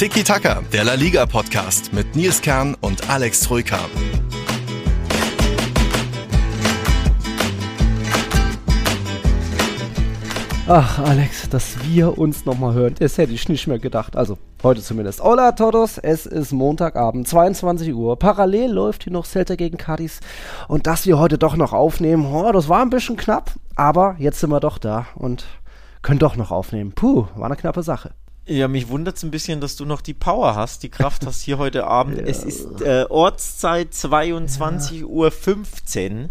Tiki Taka, der La Liga Podcast mit Nils Kern und Alex Troika. Ach, Alex, dass wir uns nochmal hören, das hätte ich nicht mehr gedacht. Also, heute zumindest. Hola todos, es ist Montagabend, 22 Uhr. Parallel läuft hier noch Celta gegen Cadiz. Und dass wir heute doch noch aufnehmen, oh, das war ein bisschen knapp. Aber jetzt sind wir doch da und können doch noch aufnehmen. Puh, war eine knappe Sache. Ja, mich wundert es ein bisschen, dass du noch die Power hast, die Kraft hast hier heute Abend. ja. Es ist äh, Ortszeit 22.15 ja. Uhr. 15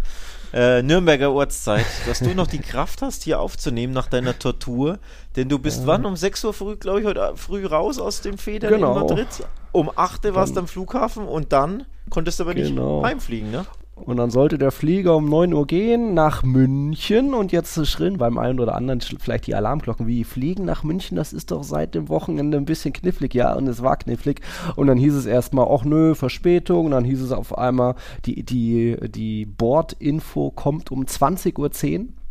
äh, Nürnberger Ortszeit, dass du noch die Kraft hast, hier aufzunehmen nach deiner Tortur. Denn du bist ja. wann? Um 6 Uhr früh, glaube ich, heute früh raus aus dem Federn genau. in Madrid. Um 8 Uhr warst du am Flughafen und dann konntest du aber genau. nicht heimfliegen, ne? Und dann sollte der Flieger um 9 Uhr gehen nach München. Und jetzt schrillen beim einen oder anderen vielleicht die Alarmglocken, wie fliegen nach München, das ist doch seit dem Wochenende ein bisschen knifflig, ja, und es war knifflig. Und dann hieß es erstmal, ach nö, Verspätung, und dann hieß es auf einmal, die, die, die Bordinfo kommt um 20.10 Uhr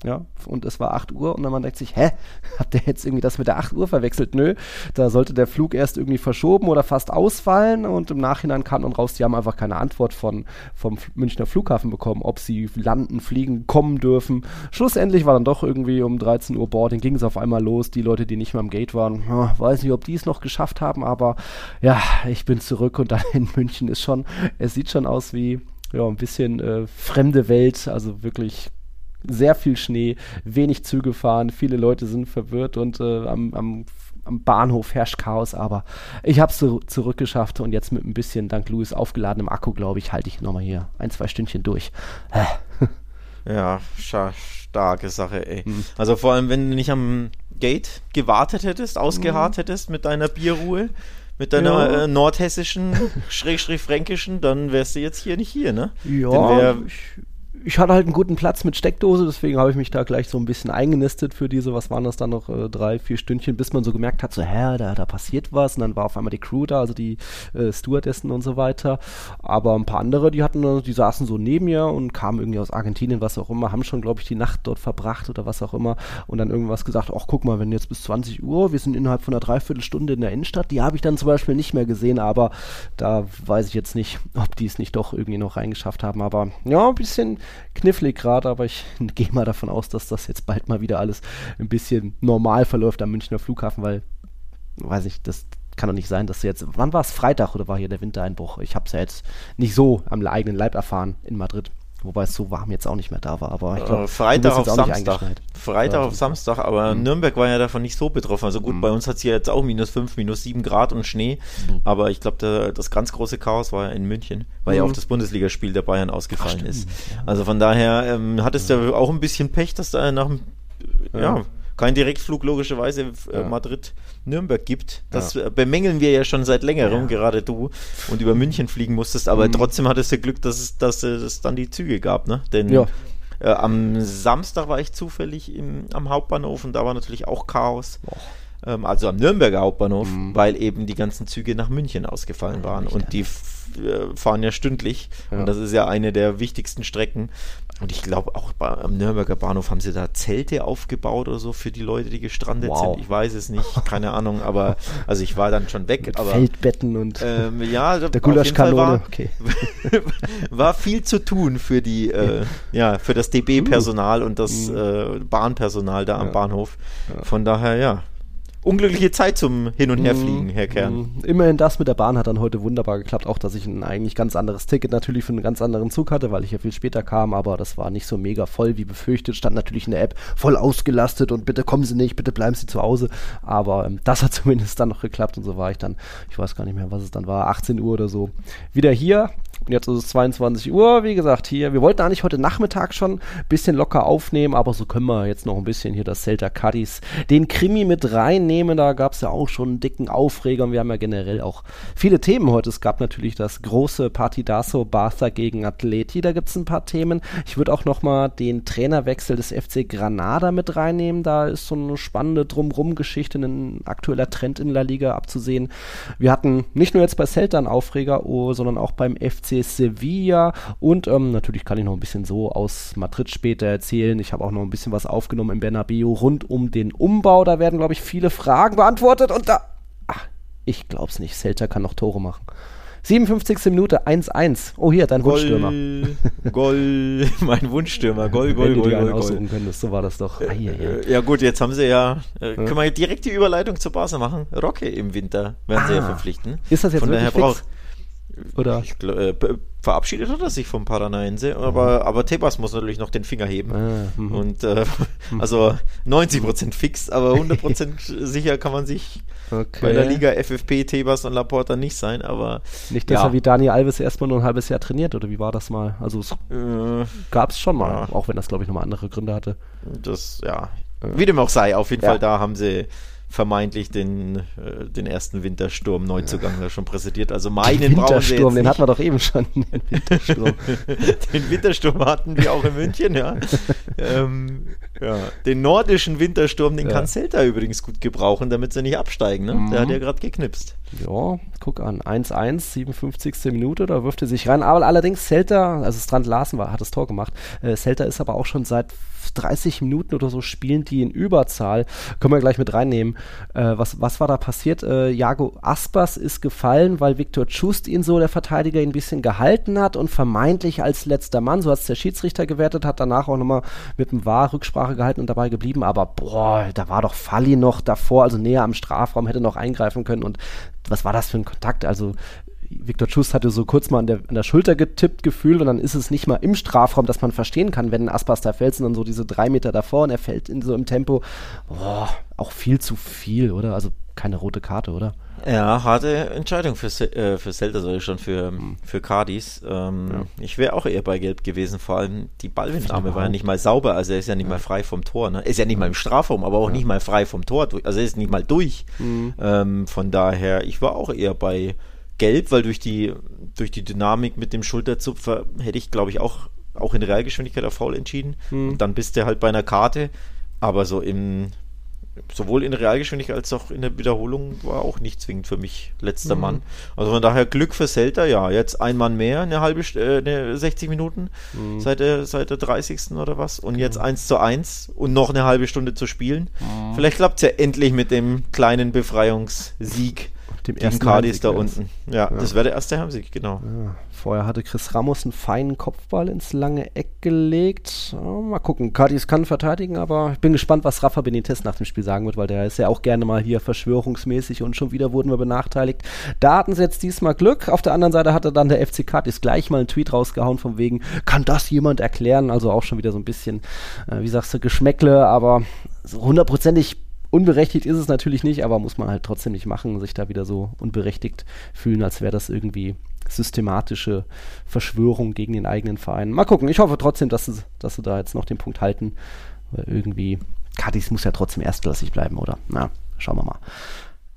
ja, und es war 8 Uhr und dann man denkt sich, hä, habt ihr jetzt irgendwie das mit der 8 Uhr verwechselt? Nö, da sollte der Flug erst irgendwie verschoben oder fast ausfallen und im Nachhinein kam dann raus, die haben einfach keine Antwort von, vom Münchner Flughafen bekommen, ob sie landen, fliegen, kommen dürfen. Schlussendlich war dann doch irgendwie um 13 Uhr Boarding, ging es auf einmal los. Die Leute, die nicht mehr am Gate waren, ja, weiß nicht, ob die es noch geschafft haben, aber ja, ich bin zurück und dann in München ist schon, es sieht schon aus wie ja, ein bisschen äh, fremde Welt, also wirklich sehr viel Schnee, wenig Züge fahren, viele Leute sind verwirrt und äh, am, am, am, Bahnhof herrscht Chaos, aber ich habe es zurückgeschafft und jetzt mit ein bisschen, dank Louis, aufgeladenem Akku, glaube ich, halte ich nochmal hier ein, zwei Stündchen durch. ja, starke Sache, ey. Hm. Also vor allem, wenn du nicht am Gate gewartet hättest, ausgeharrt hm. hättest mit deiner Bierruhe, mit deiner ja. äh, nordhessischen, schrägstrich fränkischen, dann wärst du jetzt hier nicht hier, ne? Ja, ich, ich hatte halt einen guten Platz mit Steckdose, deswegen habe ich mich da gleich so ein bisschen eingenistet für diese, was waren das dann noch, äh, drei, vier Stündchen, bis man so gemerkt hat, so, hä, da, da passiert was. Und dann war auf einmal die Crew da, also die äh, Stewardessen und so weiter. Aber ein paar andere, die hatten, die saßen so neben mir und kamen irgendwie aus Argentinien, was auch immer, haben schon, glaube ich, die Nacht dort verbracht oder was auch immer. Und dann irgendwas gesagt, ach, guck mal, wenn jetzt bis 20 Uhr, wir sind innerhalb von einer Dreiviertelstunde in der Innenstadt, die habe ich dann zum Beispiel nicht mehr gesehen, aber da weiß ich jetzt nicht, ob die es nicht doch irgendwie noch reingeschafft haben. Aber ja, ein bisschen knifflig gerade, aber ich gehe mal davon aus, dass das jetzt bald mal wieder alles ein bisschen normal verläuft am Münchner Flughafen, weil, weiß ich, das kann doch nicht sein, dass jetzt, wann war es, Freitag oder war hier der Wintereinbruch? Ich habe es ja jetzt nicht so am eigenen Leib erfahren in Madrid. Wobei es so warm jetzt auch nicht mehr da war. Aber ich glaube, äh, Freitag auf Samstag. Freitag auf Samstag, aber mhm. Nürnberg war ja davon nicht so betroffen. Also gut, mhm. bei uns hat es hier jetzt auch minus 5, minus 7 Grad und Schnee. Mhm. Aber ich glaube, das ganz große Chaos war ja in München, weil ja auch mhm. das Bundesligaspiel der Bayern ausgefallen Ach, ist. Also von daher ähm, hattest du auch ein bisschen Pech, dass da nach dem ja. Ja kein Direktflug logischerweise äh, ja. Madrid-Nürnberg gibt. Das ja. bemängeln wir ja schon seit längerem, ja. gerade du, und über München fliegen musstest, aber mhm. trotzdem hattest du Glück, dass es, dass es dann die Züge gab, ne? Denn äh, am Samstag war ich zufällig im, am Hauptbahnhof und da war natürlich auch Chaos. Ähm, also am Nürnberger Hauptbahnhof, mhm. weil eben die ganzen Züge nach München ausgefallen waren und die äh, fahren ja stündlich und das ist ja eine der wichtigsten Strecken und ich glaube, auch bei, am Nürnberger Bahnhof haben sie da Zelte aufgebaut oder so für die Leute, die gestrandet wow. sind. Ich weiß es nicht, keine Ahnung, aber also ich war dann schon weg. Mit aber, Feldbetten und ähm, ja, der Gulaschkanone. War, okay. war viel zu tun für die, äh, ja, für das DB-Personal und das mhm. äh, Bahnpersonal da am ja. Bahnhof. Von daher, ja, unglückliche Zeit zum Hin- und Herfliegen, mm, Herr Kern. Mm. Immerhin das mit der Bahn hat dann heute wunderbar geklappt, auch dass ich ein eigentlich ganz anderes Ticket natürlich für einen ganz anderen Zug hatte, weil ich ja viel später kam, aber das war nicht so mega voll wie befürchtet. Stand natürlich in der App voll ausgelastet und bitte kommen Sie nicht, bitte bleiben Sie zu Hause. Aber ähm, das hat zumindest dann noch geklappt und so war ich dann, ich weiß gar nicht mehr, was es dann war, 18 Uhr oder so, wieder hier und jetzt ist es 22 Uhr, wie gesagt, hier. Wir wollten eigentlich heute Nachmittag schon ein bisschen locker aufnehmen, aber so können wir jetzt noch ein bisschen hier das Celta Cadiz, den Krimi mit reinnehmen. Da gab es ja auch schon einen dicken Aufreger und wir haben ja generell auch viele Themen heute. Es gab natürlich das große Partidaso Barca gegen Atleti, da gibt es ein paar Themen. Ich würde auch nochmal den Trainerwechsel des FC Granada mit reinnehmen. Da ist so eine spannende Drumrum-Geschichte, ein aktueller Trend in La Liga abzusehen. Wir hatten nicht nur jetzt bei Celta einen Aufreger, oh, sondern auch beim FC FC Sevilla und ähm, natürlich kann ich noch ein bisschen so aus Madrid später erzählen. Ich habe auch noch ein bisschen was aufgenommen im Bernabeu rund um den Umbau. Da werden, glaube ich, viele Fragen beantwortet und da Ich glaub's nicht. Celta kann noch Tore machen. 57. Minute 1-1. Oh, hier, dein Wunschstürmer. Goal, mein Wunschstürmer. Goal, Wenn du Goal, dir einen Goal, aussuchen könntest, so war das doch. Ai. Äh, Ja gut, jetzt haben sie ja, äh, können wir direkt die Überleitung zur Barca machen. Rocke im Winter werden sie ja Ah. verpflichten. Ist das jetzt Von daher wirklich braucht, fix? Oder? ich, äh, verabschiedet hat er sich vom Paranaense, aber, aber Tebas muss natürlich noch den Finger heben. Ah, mhm. Und äh, also 90% fix, aber 100% sicher kann man sich Okay. bei der Liga FFP, Tebas und Laporta nicht sein, aber Nicht, dass ja. er wie Dani Alves erstmal nur ein halbes Jahr trainiert, oder wie war das mal? Also es äh, gab es schon mal, Ja. auch wenn das, glaube ich, nochmal andere Gründe hatte. das, ja, wie dem auch sei, auf jeden Ja. Fall da haben sie vermeintlich den, äh, den ersten Wintersturm-Neuzugang da schon präsentiert. Also meinen brauchen sie Wintersturm, den hatten wir doch eben schon. Den Wintersturm. den Wintersturm hatten wir auch in München, ja. ähm, ja. Den nordischen Wintersturm, den Ja. kann Celta übrigens gut gebrauchen, damit sie nicht absteigen. Ne? Der Mhm. hat ja gerade geknipst. Ja, guck an. 1-1, 57. Minute, da wirft er sich rein. Aber allerdings Celta, also Strand Larsen war, hat das Tor gemacht. Äh, Celta ist aber auch schon seit 30 Minuten oder so spielen die in Überzahl. Können wir gleich mit reinnehmen. Äh, was, was war da passiert? Äh, Jago Aspas ist gefallen, weil Viktor Tschust ihn so, der Verteidiger, ihn ein bisschen gehalten hat und vermeintlich als letzter Mann, so hat es der Schiedsrichter gewertet, hat danach auch nochmal mit dem VAR Rücksprache gehalten und dabei geblieben. Aber boah, da war doch Falli noch davor, also näher am Strafraum, hätte noch eingreifen können und was war das für ein Kontakt? Also Viktor Schuss hatte so kurz mal an der, an der Schulter getippt gefühlt und dann ist es nicht mal im Strafraum, dass man verstehen kann, wenn ein Aspas da fällt, sondern so diese drei Meter davor und er fällt in so im Tempo. Boah, auch viel zu viel, oder? Also keine rote Karte, oder? Ja, harte Entscheidung für, äh, für Celta, soll ich schon für, für Cardis. Ähm, Ich wäre auch eher bei Gelb gewesen, vor allem die Ballwindnahme war ja nicht mal sauber, also er ist ja nicht mal frei vom Tor. Ne? Er ist ja nicht mal im Strafraum, aber auch nicht mal frei vom Tor, also er ist nicht mal durch. Ähm, von daher, ich war auch eher bei Gelb, weil durch die, durch die Dynamik mit dem Schulterzupfer hätte ich, glaube ich, auch, auch in Realgeschwindigkeit auf Foul entschieden. Und dann bist du halt bei einer Karte, aber so im sowohl in Realgeschwindigkeit als auch in der Wiederholung war auch nicht zwingend für mich letzter Mann. Also von daher Glück für Celta, ja. Jetzt ein Mann mehr, eine halbe, äh, eine 60 Minuten seit, der, seit der 30. oder was. Und jetzt 1 zu 1 und noch eine halbe Stunde zu spielen. Vielleicht klappt es ja endlich mit dem kleinen Befreiungssieg Dem gegen ersten Cardis da unten. Ja, das wäre der erste Heimsieg, genau. Ja, vorher hatte Chris Ramos einen feinen Kopfball ins lange Eck gelegt. Ja, mal gucken. Cardis kann verteidigen, aber ich bin gespannt, was Rafa Benitez nach dem Spiel sagen wird, weil der ist ja auch gerne mal hier verschwörungsmäßig und schon wieder wurden wir benachteiligt. Da hatten sie jetzt diesmal Glück. Auf der anderen Seite hatte dann der FC Cardis gleich mal einen Tweet rausgehauen von wegen, kann das jemand erklären? Also auch schon wieder so ein bisschen, äh, wie sagst du, Geschmäckle, aber so hundertprozentig Unberechtigt ist es natürlich nicht, aber muss man halt trotzdem nicht machen, sich da wieder so unberechtigt fühlen, als wäre das irgendwie systematische Verschwörung gegen den eigenen Verein. Mal gucken, ich hoffe trotzdem, dass sie, dass sie da jetzt noch den Punkt halten, weil irgendwie, Cadiz muss ja trotzdem erstklassig bleiben, oder? Na, schauen wir mal.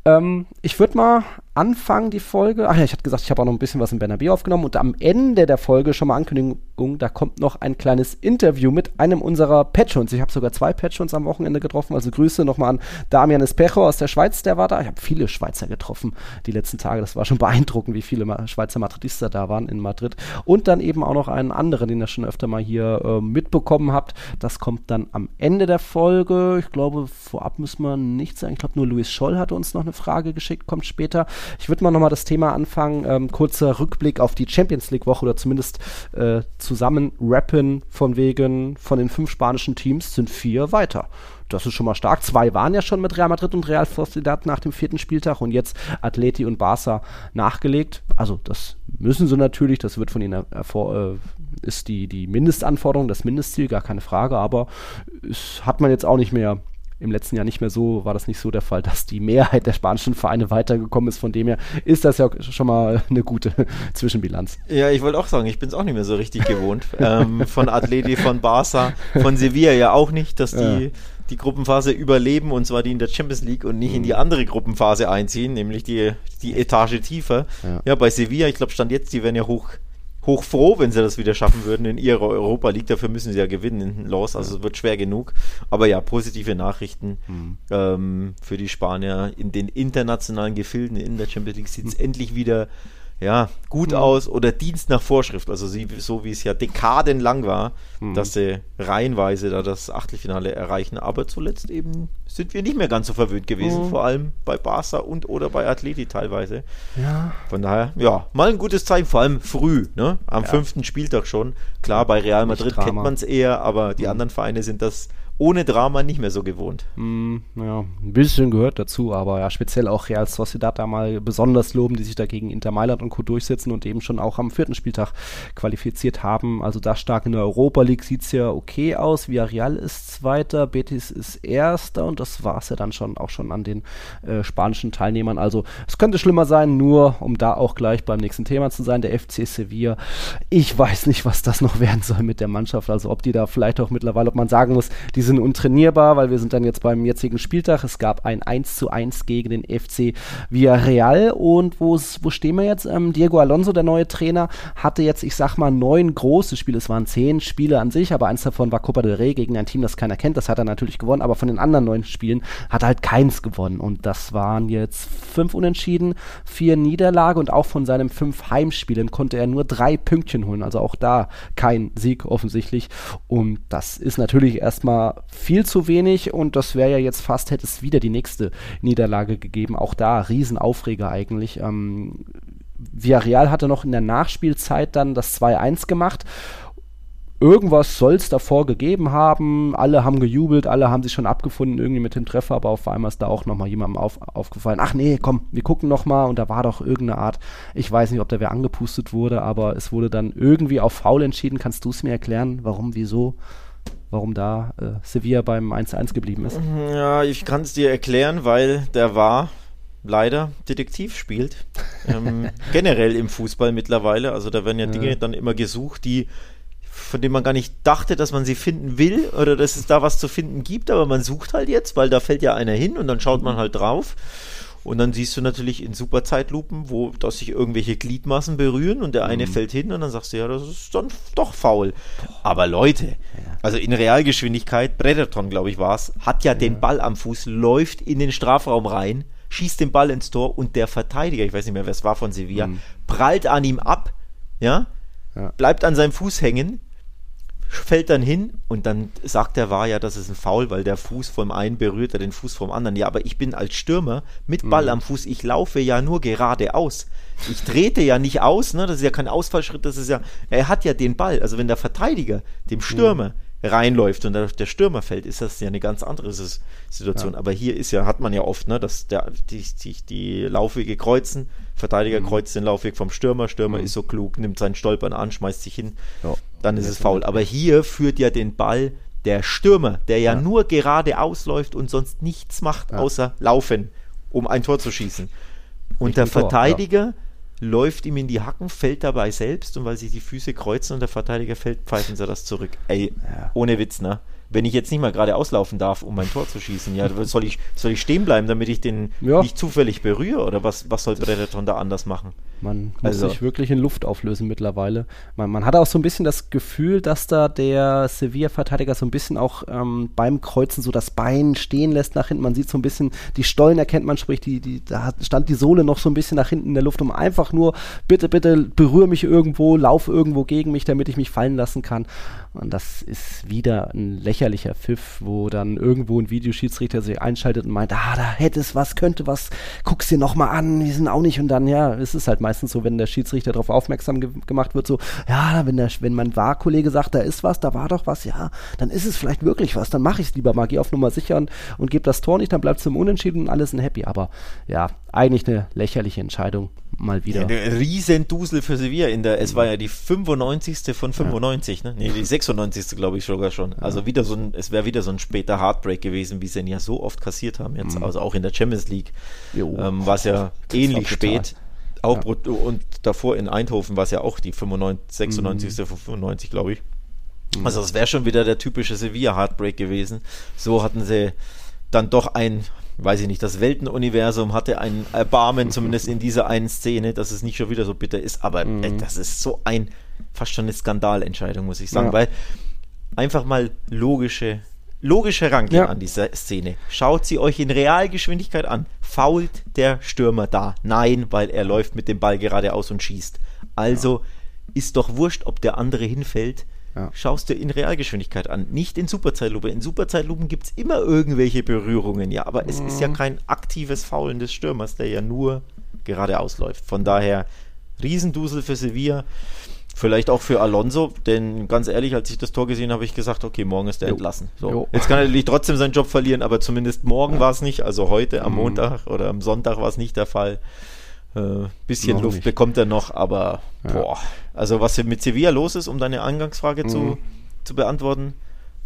Ähm, ich würde mal anfangen, die Folge. Ach ja, ich hatte gesagt, ich habe auch noch ein bisschen was in Bernabé aufgenommen und am Ende der Folge schon mal Ankündigung, da kommt noch ein kleines Interview mit einem unserer Patrons. Ich habe sogar zwei Patrons am Wochenende getroffen, also Grüße nochmal an Damian Espejo aus der Schweiz, der war da. Ich habe viele Schweizer getroffen die letzten Tage. Das war schon beeindruckend, wie viele Schweizer Madridista da waren in Madrid. Und dann eben auch noch einen anderen, den ihr schon öfter mal hier äh, mitbekommen habt. Das kommt dann am Ende der Folge. Ich glaube, vorab müssen wir nichts sagen. Ich glaube, nur Luis Scholl hatte uns noch eine Frage geschickt, kommt später. Ich würde mal nochmal das Thema anfangen. Ähm, kurzer Rückblick auf die Champions League-Woche oder zumindest äh, zusammen rappen von wegen von den fünf spanischen Teams sind vier weiter. Das ist schon mal stark. Zwei waren ja schon mit Real Madrid und Real Sociedad nach dem vierten Spieltag und jetzt Atleti und Barca nachgelegt. Also das müssen sie natürlich, das wird von ihnen äh, ist die, die Mindestanforderung, das Mindestziel, gar keine Frage, aber es hat man jetzt auch nicht mehr im letzten Jahr nicht mehr so, war das nicht so der Fall, dass die Mehrheit der spanischen Vereine weitergekommen ist. Von dem her ist das ja schon mal eine gute Zwischenbilanz. Ja, ich wollte auch sagen, ich bin es auch nicht mehr so richtig gewohnt. ähm, von Atleti, von Barca, von Sevilla ja auch nicht, dass die Ja. die Gruppenphase überleben und zwar die in der Champions League und nicht in die andere Gruppenphase einziehen, nämlich die, die Etage tiefer. Ja. Ja, bei Sevilla, ich glaube, stand jetzt, die wären ja hoch, hoch froh, wenn sie das wieder schaffen würden in ihrer Europa League. Dafür müssen sie ja gewinnen in Los, also es wird schwer genug. Aber ja, positive Nachrichten ähm, für die Spanier in den internationalen Gefilden in der Champions League. Sieht es endlich wieder ja, gut aus oder Dienst nach Vorschrift, also sie, so wie es ja dekadenlang war, dass sie reihenweise da das Achtelfinale erreichen, aber zuletzt eben sind wir nicht mehr ganz so verwöhnt gewesen, oh. vor allem bei Barca und oder bei Atleti teilweise. Ja. Von daher, ja, mal ein gutes Zeichen, vor allem früh, ne? Am ja. fünften Spieltag schon. Klar, bei Real Madrid kennt man es eher, aber die mhm. anderen Vereine sind das ohne Drama nicht mehr so gewohnt. Mm, ja, ein bisschen gehört dazu, aber ja, speziell auch Real Sociedad da mal besonders loben, die sich dagegen Inter Mailand und Co. durchsetzen und eben schon auch am vierten Spieltag qualifiziert haben. Also da stark in der Europa League sieht es ja okay aus. Villarreal ist Zweiter, Betis ist Erster und das war es ja dann schon auch schon an den äh, spanischen Teilnehmern. Also es könnte schlimmer sein, nur um da auch gleich beim nächsten Thema zu sein, der FC Sevilla. Ich weiß nicht, was das noch werden soll mit der Mannschaft. Also ob die da vielleicht auch mittlerweile, ob man sagen muss, diese sind untrainierbar, weil wir sind dann jetzt beim jetzigen Spieltag. Es gab ein 1 zu 1 gegen den FC Villarreal und wo stehen wir jetzt? Ähm, Diego Alonso, der neue Trainer, hatte jetzt, ich sag mal, neun große Spiele. Es waren zehn Spiele an sich, aber eins davon war Copa del Rey gegen ein Team, das keiner kennt. Das hat er natürlich gewonnen, aber von den anderen neun Spielen hat halt keins gewonnen. Und das waren jetzt fünf Unentschieden, vier Niederlage und auch von seinen fünf Heimspielen konnte er nur drei Pünktchen holen. Also auch da kein Sieg offensichtlich. Und das ist natürlich erstmal viel zu wenig und das wäre ja jetzt fast, hätte es wieder die nächste Niederlage gegeben. Auch da Riesenaufreger eigentlich. Ähm, Villarreal hatte noch in der Nachspielzeit dann das 2-1 gemacht irgendwas soll es davor gegeben haben. Alle haben gejubelt, alle haben sich schon abgefunden irgendwie mit dem Treffer, aber auf einmal ist da auch nochmal jemandem auf, aufgefallen. Ach nee, komm, wir gucken nochmal und da war doch irgendeine Art, ich weiß nicht, ob da wer angepustet wurde, aber es wurde dann irgendwie auf Foul entschieden. Kannst du es mir erklären, warum, wieso? warum da äh, Sevilla beim 1-1 geblieben ist. Ja, ich kann es dir erklären, weil der war leider Detektiv spielt. Ähm, generell im Fußball mittlerweile. Also da werden ja, ja Dinge dann immer gesucht, die von denen man gar nicht dachte, dass man sie finden will oder dass es da was zu finden gibt, aber man sucht halt jetzt, weil da fällt ja einer hin und dann schaut man halt drauf. Und dann siehst du natürlich in super Zeitlupen, wo dass sich irgendwelche Gliedmaßen berühren und der eine mhm. fällt hin und dann sagst du, ja, das ist dann doch faul. Aber Leute, ja. also in Realgeschwindigkeit, Predaton, glaube ich, war es, hat ja, ja, den Ball am Fuß, läuft in den Strafraum rein, schießt den Ball ins Tor und der Verteidiger, ich weiß nicht mehr, wer es war von Sevilla, mhm. prallt an ihm ab, ja, ja, bleibt an seinem Fuß hängen fällt dann hin und dann sagt der war ja, das ist ein Foul, weil der Fuß vom einen berührt er den Fuß vom anderen. Ja, aber ich bin als Stürmer mit Ball mhm. am Fuß, ich laufe ja nur geradeaus. Ich trete ja nicht aus, ne? Das ist ja kein Ausfallschritt, das ist ja, er hat ja den Ball. Also wenn der Verteidiger dem Stürmer mhm reinläuft und der Stürmer fällt, ist das ja eine ganz andere Situation. Ja. Aber hier ist ja, hat man ja oft, ne, dass der, die, die, die Laufwege kreuzen, Verteidiger mhm. kreuzt den Laufweg vom Stürmer, Stürmer mhm. ist so klug, nimmt seinen Stolpern an, schmeißt sich hin, ja. dann ist es faul. Aber hier führt ja den Ball der Stürmer, der ja, nur geradeaus läuft und sonst nichts macht, außer laufen, um ein Tor zu schießen. Und Richtig der Verteidiger Tor, läuft ihm in die Hacken, fällt dabei selbst und weil sich die Füße kreuzen und der Verteidiger fällt, pfeifen sie das zurück. Ey, ja. ohne Witz, ne? Wenn ich jetzt nicht mal gerade auslaufen darf, um mein Tor zu schießen, ja, soll ich, soll ich stehen bleiben, damit ich den ja. nicht zufällig berühre? Oder was, was soll Predator da anders machen? Man also. muss sich wirklich in Luft auflösen mittlerweile. Man, man hat auch so ein bisschen das Gefühl, dass da der Sevilla-Verteidiger so ein bisschen auch ähm, beim Kreuzen so das Bein stehen lässt nach hinten. Man sieht so ein bisschen, die Stollen erkennt man, sprich, die, die, da stand die Sohle noch so ein bisschen nach hinten in der Luft, um einfach nur, bitte, bitte, berühre mich irgendwo, lauf irgendwo gegen mich, damit ich mich fallen lassen kann. Und das ist wieder ein lächerlicher Pfiff, wo dann irgendwo ein Videoschiedsrichter sich einschaltet und meint, ah, da hätte es was, könnte was, guck's dir nochmal an, wir sind auch nicht. Und dann, ja, es ist halt meistens so, wenn der Schiedsrichter darauf aufmerksam ge gemacht wird, so, ja, wenn, der, wenn mein Wahrkollege sagt, da ist was, da war doch was, ja, dann ist es vielleicht wirklich was, dann mache ich es lieber mal, geh auf Nummer sicher und, und gebe das Tor nicht, dann bleibt es im Unentschieden und alles sind happy. Aber ja, eigentlich eine lächerliche Entscheidung mal wieder. Ja, Riesendusel für Sevilla in der, es war ja die 95. von 95, ja. ne? Nee, die 96. glaube ich sogar schon. Also wieder so ein, es wäre wieder so ein später Heartbreak gewesen, wie sie ihn ja so oft kassiert haben jetzt, mhm. also auch in der Champions League. Ähm, war es ja ähnlich spät. Auch ja. und davor in Eindhoven war es ja auch die 95, 96. Mhm. von 95, glaube ich. Mhm. Also es wäre schon wieder der typische Sevilla Heartbreak gewesen. So hatten sie dann doch ein weiß ich nicht, das Weltenuniversum hatte ein Erbarmen, zumindest in dieser einen Szene, dass es nicht schon wieder so bitter ist, aber mhm. ey, das ist so ein, fast schon eine Skandalentscheidung, muss ich sagen, ja. weil einfach mal logische, logische Rangehen ja. an dieser Szene. Schaut sie euch in Realgeschwindigkeit an. Fault der Stürmer da? Nein, weil er läuft mit dem Ball geradeaus und schießt. Also ja. ist doch wurscht, ob der andere hinfällt ja. schaust dir in Realgeschwindigkeit an, nicht in Superzeitlupe. In Superzeitlupen gibt es immer irgendwelche Berührungen, ja, aber es mhm. ist ja mhm. kein aktives Faulen des Stürmers, der ja nur geradeaus läuft. Von daher Riesendusel für Sevilla. Vielleicht auch für Alonso, denn ganz ehrlich, als ich das Tor gesehen habe, habe ich gesagt, okay, morgen ist er jo. entlassen. So. Jetzt kann er natürlich trotzdem seinen Job verlieren, aber zumindest morgen ja. war es nicht, also heute am mhm. Montag oder am Sonntag war es nicht der Fall. Äh, bisschen noch Luft nicht. bekommt er noch, aber ja. boah. Also was mit Sevilla los ist, um deine Eingangsfrage mhm. zu, zu beantworten,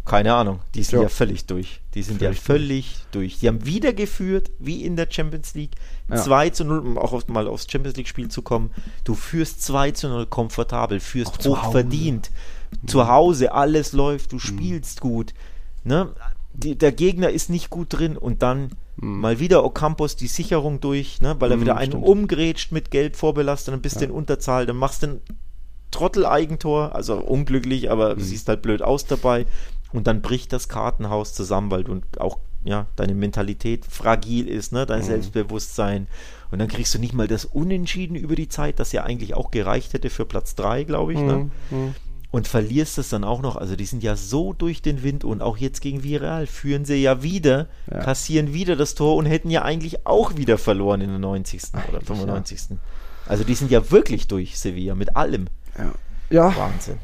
keine Ahnung. Die sind ja, ja völlig durch. Die sind völlig ja völlig durch. durch. Die haben wieder geführt, wie in der Champions League. Ja. 2 zu 0, um auch auf, mal aufs Champions League-Spiel zu kommen. Du führst 2 zu 0 komfortabel, führst auch hoch verdient. Mhm. Zu Hause, alles läuft, du mhm. spielst gut. Ne? Die, der Gegner ist nicht gut drin und dann mhm. mal wieder Ocampos die Sicherung durch, ne? weil er mhm, wieder einen stimmt. umgrätscht mit Gelb vorbelastet, dann bist du ja. in Unterzahl, dann machst du ein Trottel-Eigentor, also unglücklich, aber mhm. siehst halt blöd aus dabei. Und dann bricht das Kartenhaus zusammen, weil du auch ja, deine Mentalität fragil ist, ne? dein mhm. Selbstbewusstsein. Und dann kriegst du nicht mal das Unentschieden über die Zeit, das ja eigentlich auch gereicht hätte für Platz 3, glaube ich. Ne? Mhm. Und verlierst es dann auch noch. Also die sind ja so durch den Wind und auch jetzt gegen Viral führen sie ja wieder, ja. kassieren wieder das Tor und hätten ja eigentlich auch wieder verloren in der 90. oder 95. Ja. Also die sind ja wirklich durch Sevilla mit allem. Ja. ja. Wahnsinn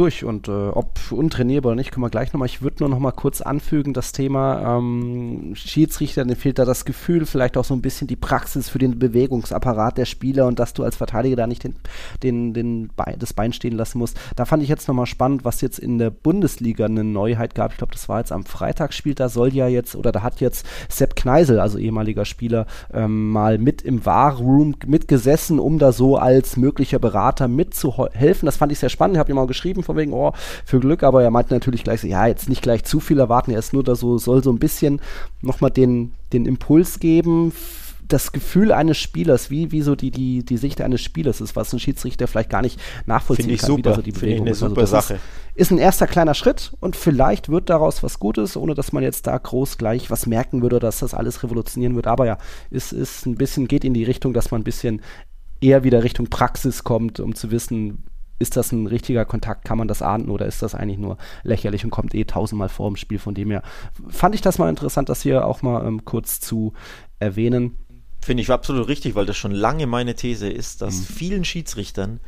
durch und äh, ob untrainierbar oder nicht, können wir gleich nochmal. Ich würde nur noch mal kurz anfügen, das Thema ähm, Schiedsrichter, denen fehlt da das Gefühl, vielleicht auch so ein bisschen die Praxis für den Bewegungsapparat der Spieler und dass du als Verteidiger da nicht den, den, den Bein, das Bein stehen lassen musst. Da fand ich jetzt nochmal spannend, was jetzt in der Bundesliga eine Neuheit gab. Ich glaube, das war jetzt am Freitag spielt, da soll ja jetzt, oder da hat jetzt Sepp Kneisel, also ehemaliger Spieler, ähm, mal mit im War-Room mitgesessen, um da so als möglicher Berater mitzuhelfen. Das fand ich sehr spannend. Ich habe ihm auch geschrieben, von wegen, oh, für Glück, aber er meinte natürlich gleich so, ja, jetzt nicht gleich zu viel erwarten, er ist nur da so, soll so ein bisschen nochmal den, den Impuls geben, das Gefühl eines Spielers, wie, wie so die, die, die Sicht eines Spielers ist, was ein Schiedsrichter vielleicht gar nicht nachvollziehen Finde ich kann. Super. So die ich eine also super Sache. Ist, ist, ein erster kleiner Schritt und vielleicht wird daraus was Gutes, ohne dass man jetzt da groß gleich was merken würde, dass das alles revolutionieren wird. Aber ja, es ist ein bisschen, geht in die Richtung, dass man ein bisschen eher wieder Richtung Praxis kommt, um zu wissen, ist das ein richtiger Kontakt, kann man das ahnden oder ist das eigentlich nur lächerlich und kommt eh tausendmal vor im Spiel. Von dem her fand ich das mal interessant, das hier auch mal ähm, kurz zu erwähnen. Finde ich absolut richtig, weil das schon lange meine These ist, dass mhm. vielen Schiedsrichtern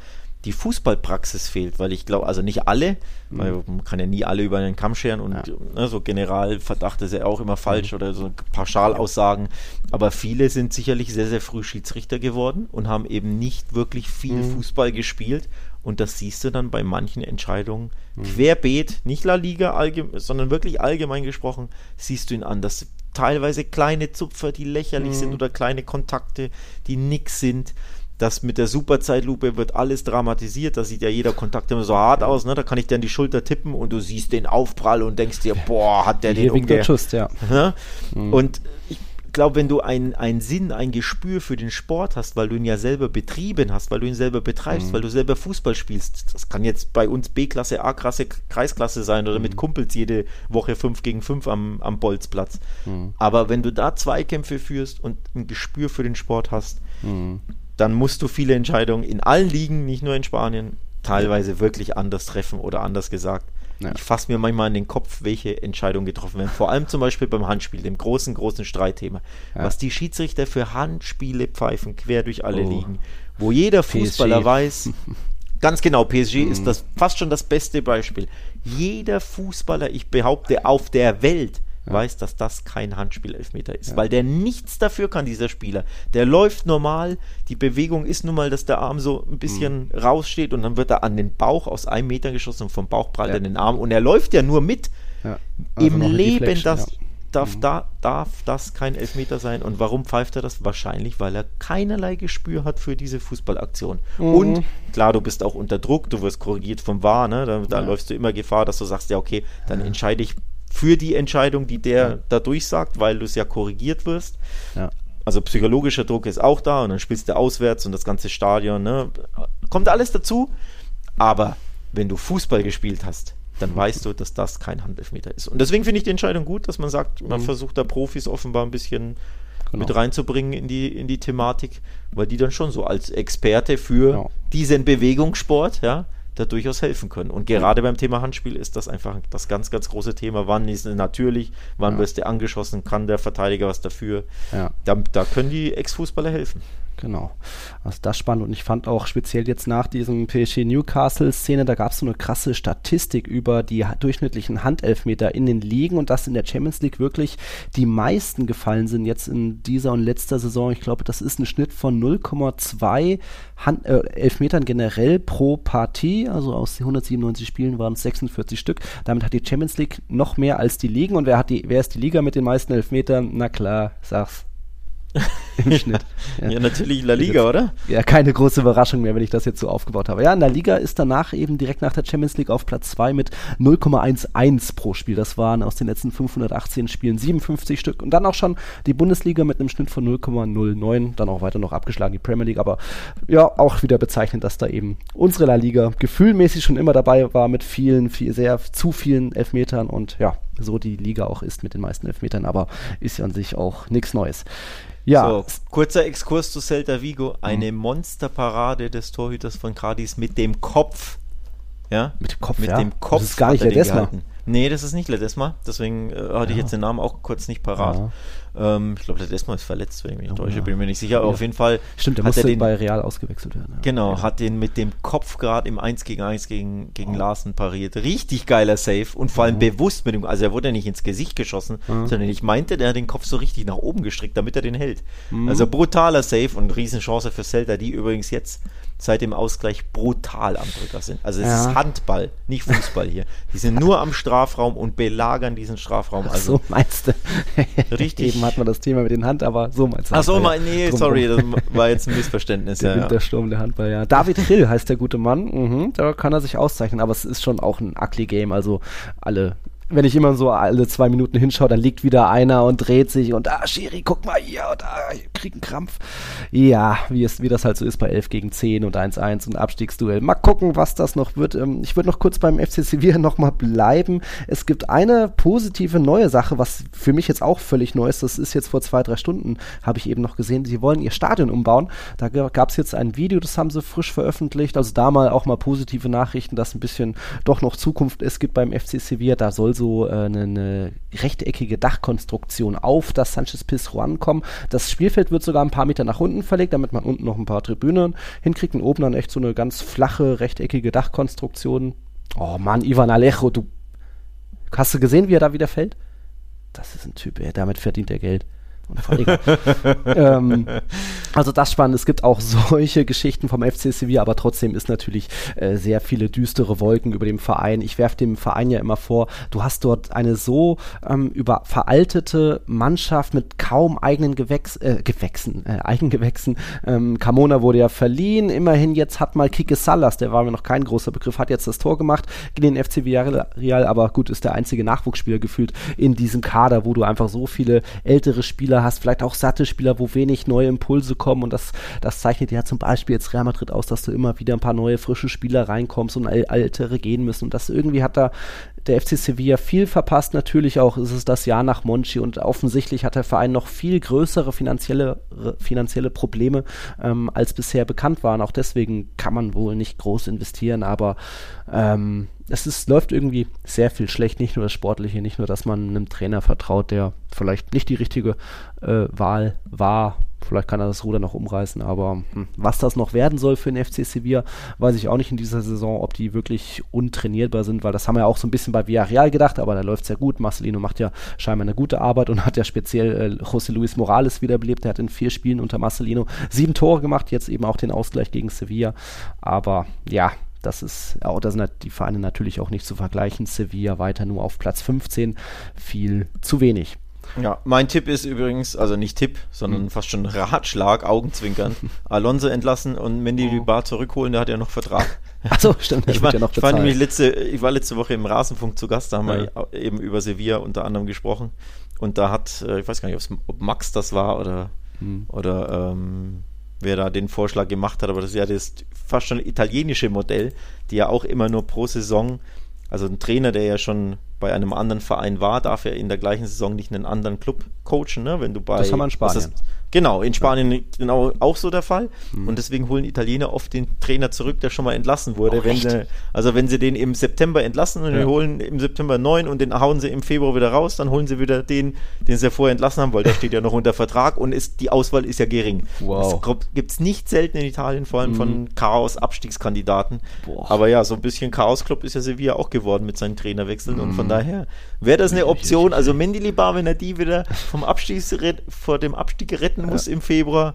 die Fußballpraxis fehlt, weil ich glaube, also nicht alle, mhm. weil man kann ja nie alle über einen Kamm scheren und ja. ne, so Generalverdacht ist ja auch immer falsch mhm. oder so Pauschalaussagen, aber viele sind sicherlich sehr, sehr früh Schiedsrichter geworden und haben eben nicht wirklich viel mhm. Fußball gespielt und das siehst du dann bei manchen Entscheidungen mhm. querbeet, nicht La Liga, sondern wirklich allgemein gesprochen, siehst du ihn an, dass teilweise kleine Zupfer, die lächerlich mhm. sind oder kleine Kontakte, die nix sind. Das mit der Superzeitlupe wird alles dramatisiert. Da sieht ja jeder Kontakt immer so hart aus. Ne? Da kann ich dir an die Schulter tippen und du siehst den Aufprall und denkst dir, boah, hat der den umge... ja. Ne? Mhm. Und ich glaube, wenn du einen Sinn, ein Gespür für den Sport hast, weil du ihn ja selber betrieben hast, weil du ihn selber betreibst, mhm. weil du selber Fußball spielst, das kann jetzt bei uns B-Klasse, A-Klasse, Kreisklasse sein oder mhm. mit Kumpels jede Woche 5 gegen 5 am, am Bolzplatz. Mhm. Aber wenn du da Zweikämpfe führst und ein Gespür für den Sport hast, mhm. dann musst du viele Entscheidungen in allen Ligen, nicht nur in Spanien, teilweise wirklich anders treffen oder anders gesagt ja. Ich fasse mir manchmal in den Kopf, welche Entscheidungen getroffen werden. Vor allem zum Beispiel beim Handspiel, dem großen, großen Streitthema. Ja. Was die Schiedsrichter für Handspiele pfeifen, quer durch alle oh. Ligen, wo jeder Fußballer PSG. weiß, ganz genau, PSG mhm. ist das fast schon das beste Beispiel. Jeder Fußballer, ich behaupte, auf der Welt ja. weiß, dass das kein Handspielelfmeter ist, ja. weil der nichts dafür kann, dieser Spieler. Der läuft normal, die Bewegung ist nun mal, dass der Arm so ein bisschen mhm. raussteht und dann wird er an den Bauch aus einem Meter geschossen und vom Bauch prallt er den Arm und er läuft ja nur mit. Also Im Leben das darf, mhm. da, darf das kein Elfmeter sein. Und warum pfeift er das? Wahrscheinlich, weil er keinerlei Gespür hat für diese Fußballaktion. Mhm. Und klar, du bist auch unter Druck, du wirst korrigiert vom VAR, ne? da, da ja. läufst du immer Gefahr, dass du sagst, ja, okay, dann entscheide ich für die Entscheidung, die der ja. da durchsagt, weil du es ja korrigiert wirst. Ja. Also psychologischer Druck ist auch da und dann spielst du auswärts und das ganze Stadion, ne? Kommt alles dazu. Aber wenn du Fußball gespielt hast, dann weißt du, dass das kein Handelfmeter ist. Und deswegen finde ich die Entscheidung gut, dass man sagt, man mhm. versucht da Profis offenbar ein bisschen genau. mit reinzubringen in die, in die Thematik, weil die dann schon so als Experte für genau. diesen Bewegungssport, ja, da durchaus helfen können. Und gerade beim Thema Handspiel ist das einfach das ganz, ganz große Thema. Wann ist es natürlich, wann ja. wirst du angeschossen, kann der Verteidiger was dafür? Ja. Da, da können die Ex-Fußballer helfen. Genau. Also das spannend. Und ich fand auch speziell jetzt nach diesem PSG Newcastle-Szene, da gab es so eine krasse Statistik über die durchschnittlichen Handelfmeter in den Ligen und dass in der Champions League wirklich die meisten gefallen sind jetzt in dieser und letzter Saison. Ich glaube, das ist ein Schnitt von 0,2 Hand, äh, Elfmetern generell pro Partie. Also aus den 197 Spielen waren es 46 Stück. Damit hat die Champions League noch mehr als die Ligen. Und wer, hat die, wer ist die Liga mit den meisten Elfmetern? Na klar, sag's. Im Schnitt. Ja. ja. natürlich La Liga, oder? Ja, keine große Überraschung mehr, wenn ich das jetzt so aufgebaut habe. Ja, in La Liga ist danach eben direkt nach der Champions League auf Platz 2 mit 0,11 pro Spiel. Das waren aus den letzten 518 Spielen 57 Stück. Und dann auch schon die Bundesliga mit einem Schnitt von 0,09. Dann auch weiter noch abgeschlagen die Premier League. Aber ja, auch wieder bezeichnend, dass da eben unsere La Liga gefühlmäßig schon immer dabei war mit vielen, viel, sehr zu vielen Elfmetern und ja, so die Liga auch ist mit den meisten Elfmetern. Aber ist ja an sich auch nichts Neues. Ja. So, kurzer Exkurs zu Celta Vigo. Eine mhm. Monsterparade des Torhüters von Cadiz mit dem Kopf. Ja? Mit dem Kopf, Mit ja. dem Kopf. Das ist gar nicht Ledesma. Nee, das ist nicht Ledesma. Deswegen äh, hatte ja. ich jetzt den Namen auch kurz nicht parat. Ja. Ähm, ich glaube, der Desmond ist verletzt, wenn ich mich oh, täusche, ja. bin mir nicht sicher. Aber auf jeden Fall. Stimmt, der musste den, bei Real ausgewechselt werden. Ja. Genau, hat den mit dem Kopf gerade im 1 gegen 1 gegen, gegen oh. Larsen pariert. Richtig geiler Save und vor allem oh. bewusst mit dem, also er wurde ja nicht ins Gesicht geschossen, mhm. sondern ich meinte, der hat den Kopf so richtig nach oben gestrickt, damit er den hält. Mhm. Also brutaler Save und Riesenchance für Celta, die übrigens jetzt seit dem Ausgleich brutal am Drücker sind. Also es ja. ist Handball, nicht Fußball hier. Die sind nur am Strafraum und belagern diesen Strafraum. Also so meinst du. Richtig. Eben hat man das Thema mit den Hand, aber so meinst du. Ach so, mein, nee, Drum sorry, das war jetzt ein Missverständnis. der ja, Wintersturm der Handball, ja. David Hill heißt der gute Mann. Mhm, da kann er sich auszeichnen, aber es ist schon auch ein ugly Game. Also alle wenn ich immer so alle zwei Minuten hinschaue, dann liegt wieder einer und dreht sich und ah, Schiri, guck mal hier und ah, ich krieg einen Krampf. Ja, wie, es, wie das halt so ist bei 11 gegen 10 und 1-1 und Abstiegsduell. Mal gucken, was das noch wird. Ähm, ich würde noch kurz beim FC Sevilla nochmal bleiben. Es gibt eine positive neue Sache, was für mich jetzt auch völlig neu ist. Das ist jetzt vor zwei, drei Stunden, habe ich eben noch gesehen. Sie wollen ihr Stadion umbauen. Da gab es jetzt ein Video, das haben sie frisch veröffentlicht. Also da mal auch mal positive Nachrichten, dass ein bisschen doch noch Zukunft es gibt beim FC Sevilla. Da soll so so äh, eine, eine, rechteckige Dachkonstruktion auf das Sanchez Pizjuan kommen. Das Spielfeld wird sogar ein paar Meter nach unten verlegt, damit man unten noch ein paar Tribünen hinkriegt und oben dann echt so eine ganz flache, rechteckige Dachkonstruktion. Oh Mann, Ivan Alejo, du hast du gesehen, wie er da wieder fällt? Das ist ein Typ, ey, damit verdient er Geld. ähm, also das spannend. Es gibt auch solche Geschichten vom FC Sevilla, aber trotzdem ist natürlich äh, sehr viele düstere Wolken über dem Verein. Ich werfe dem Verein ja immer vor, du hast dort eine so ähm, über veraltete Mannschaft mit kaum eigenen Gewächs, äh, Gewächsen, äh, Eigengewächsen. Ähm, Camona wurde ja verliehen. Immerhin jetzt hat mal Kike Salas, der war mir noch kein großer Begriff, hat jetzt das Tor gemacht gegen den FC Villarreal, aber gut, ist der einzige Nachwuchsspieler gefühlt in diesem Kader, wo du einfach so viele ältere Spieler hast, vielleicht auch satte Spieler, wo wenig neue Impulse kommen und das, das zeichnet ja zum Beispiel jetzt Real Madrid aus, dass du immer wieder ein paar neue, frische Spieler reinkommst und ältere gehen müssen und das irgendwie hat da der FC Sevilla viel verpasst. Natürlich auch ist es das Jahr nach Monchi und offensichtlich hat der Verein noch viel größere finanzielle, finanzielle Probleme, ähm, als bisher bekannt waren. Auch deswegen kann man wohl nicht groß investieren, aber ähm, es ist, läuft irgendwie sehr viel schlecht. Nicht nur das Sportliche, nicht nur, dass man einem Trainer vertraut, der vielleicht nicht die richtige äh, Wahl war Vielleicht kann er das Ruder noch umreißen, aber hm, was das noch werden soll für den FC Sevilla, weiß ich auch nicht in dieser Saison, ob die wirklich untrainierbar sind, weil das haben wir ja auch so ein bisschen bei Villarreal gedacht, aber da läuft es ja gut. Marcelino macht ja scheinbar eine gute Arbeit und hat ja speziell äh, José Luis Morales wiederbelebt. Der hat in vier Spielen unter Marcelino sieben Tore gemacht, jetzt eben auch den Ausgleich gegen Sevilla. Aber ja, das ist, auch da sind halt die Vereine natürlich auch nicht zu vergleichen. Sevilla weiter nur auf Platz 15, viel zu wenig. Ja, mein Tipp ist übrigens, also nicht Tipp, sondern mhm. fast schon Ratschlag, Augenzwinkern. Alonso entlassen und Mendy oh. Bar zurückholen, der hat ja noch Vertrag. Achso, stimmt, ich war, ja noch ich, war nämlich letzte, ich war letzte Woche im Rasenfunk zu Gast, da haben ja. wir eben über Sevilla unter anderem gesprochen. Und da hat, äh, ich weiß gar nicht, ob Max das war oder, mhm. oder ähm, wer da den Vorschlag gemacht hat, aber das ist ja das fast schon italienische Modell, die ja auch immer nur pro Saison, also ein Trainer, der ja schon bei einem anderen Verein war, darf er in der gleichen Saison nicht einen anderen Club coachen, ne? Wenn du bei das haben wir in Spanien. Was ist, Genau, in Spanien genau auch so der Fall. Mhm. Und deswegen holen Italiener oft den Trainer zurück, der schon mal entlassen wurde. Oh, wenn sie, also wenn sie den im September entlassen und ja. holen im September neun und den hauen sie im Februar wieder raus, dann holen sie wieder den, den sie vorher entlassen haben, weil der steht ja noch unter Vertrag und ist, die Auswahl ist ja gering. Wow. Das gibt es nicht selten in Italien, vor allem mhm. von Chaos-Abstiegskandidaten. Aber ja, so ein bisschen Chaos-Club ist ja Sevilla auch geworden mit seinen Trainerwechseln mhm. und von mhm. daher wäre das eine Option. Also Mendilibar, wenn er die wieder vom Abstieg vor dem Abstieg retten muss ja. im Februar,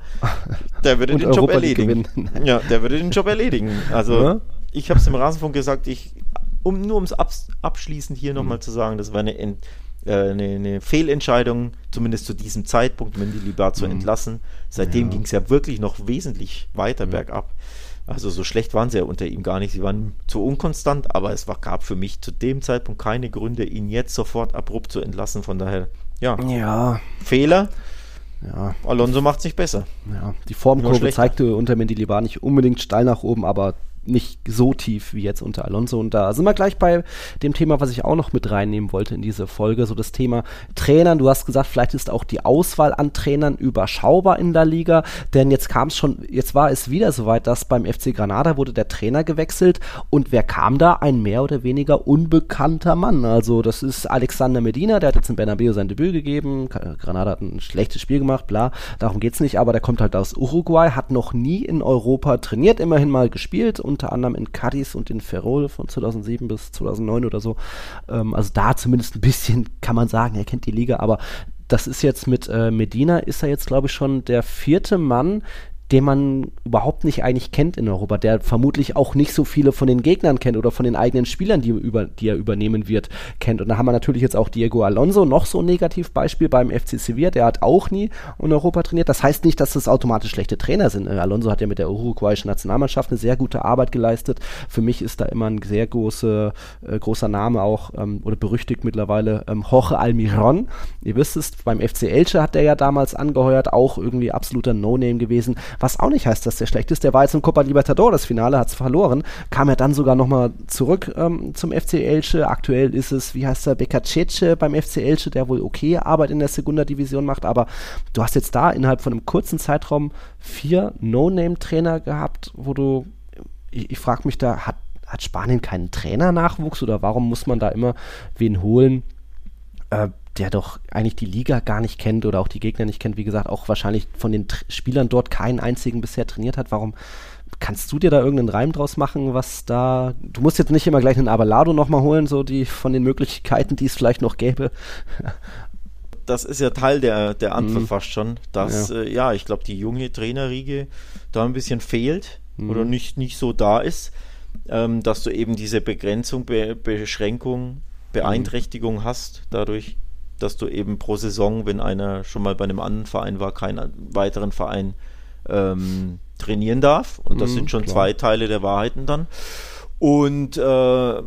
der würde den Europa Job erledigen. Ja, der würde den Job erledigen. Also ja? ich habe es im Rasenfunk gesagt, ich, um nur ums Abs abschließend hier nochmal mhm. zu sagen, das war eine, äh, eine, eine, Fehlentscheidung, zumindest zu diesem Zeitpunkt, Mendilibar zu mhm. entlassen. Seitdem ja. ging es ja wirklich noch wesentlich weiter bergab. Also so schlecht waren sie ja unter ihm gar nicht. Sie waren zu unkonstant, aber es war, gab für mich zu dem Zeitpunkt keine Gründe, ihn jetzt sofort abrupt zu entlassen. Von daher, ja, ja. Fehler. Ja. Alonso macht es nicht besser. Ja, die Formkurve zeigte unter Mendilibar nicht unbedingt steil nach oben, aber nicht so tief wie jetzt unter Alonso. Und da sind wir gleich bei dem Thema, was ich auch noch mit reinnehmen wollte in diese Folge, so das Thema Trainern. Du hast gesagt, vielleicht ist auch die Auswahl an Trainern überschaubar in der Liga, denn jetzt kam es schon, jetzt war es wieder soweit, dass beim FC Granada wurde der Trainer gewechselt und wer kam da? Ein mehr oder weniger unbekannter Mann. Also das ist Alexander Medina, der hat jetzt in Bernabeu sein Debüt gegeben. Granada hat ein schlechtes Spiel gemacht, bla, darum geht's nicht, aber der kommt halt aus Uruguay, hat noch nie in Europa trainiert, immerhin mal gespielt und unter anderem in Cadiz und in Ferrol von 2007 bis 2009 oder so. Ähm, also da zumindest ein bisschen kann man sagen, er kennt die Liga, aber das ist jetzt mit äh, Medina, ist er jetzt, glaube ich, schon der vierte Mann, den man überhaupt nicht eigentlich kennt in Europa, der vermutlich auch nicht so viele von den Gegnern kennt oder von den eigenen Spielern, die, über, die er übernehmen wird, kennt. Und da haben wir natürlich jetzt auch Diego Alonso, noch so ein Negativbeispiel beim FC Sevilla, der hat auch nie in Europa trainiert. Das heißt nicht, dass das automatisch schlechte Trainer sind. Äh, Alonso hat ja mit der uruguayischen Nationalmannschaft eine sehr gute Arbeit geleistet. Für mich ist da immer ein sehr große, äh, großer Name auch ähm, oder berüchtigt mittlerweile ähm, Jorge Almiron. Ihr wisst es, beim FC Elche hat der ja damals angeheuert, auch irgendwie absoluter No-Name gewesen was auch nicht heißt, dass der schlecht ist. Der war jetzt im Copa Libertadores Finale, hat es verloren, kam er dann sogar nochmal zurück ähm, zum FC Elche. Aktuell ist es, wie heißt der, Becacece beim FC Elche, der wohl okay Arbeit in der Segunda Division macht, aber du hast jetzt da innerhalb von einem kurzen Zeitraum vier No-Name-Trainer gehabt, wo du, ich, ich frage mich da, hat, hat Spanien keinen Trainernachwuchs oder warum muss man da immer wen holen? Äh, der doch eigentlich die Liga gar nicht kennt oder auch die Gegner nicht kennt, wie gesagt, auch wahrscheinlich von den Tr Spielern dort keinen einzigen bisher trainiert hat. Warum kannst du dir da irgendeinen Reim draus machen, was da. Du musst jetzt nicht immer gleich einen Abalado nochmal holen, so die von den Möglichkeiten, die es vielleicht noch gäbe. das ist ja Teil der, der Antwort mhm. fast schon, dass, ja, äh, ja ich glaube, die junge Trainerriege da ein bisschen fehlt mhm. oder nicht, nicht so da ist, ähm, dass du eben diese Begrenzung, Be Beschränkung, Beeinträchtigung mhm. hast, dadurch, dass du eben pro Saison, wenn einer schon mal bei einem anderen Verein war, keinen weiteren Verein ähm, trainieren darf. Und das mhm, sind schon klar. zwei Teile der Wahrheiten dann. Und äh,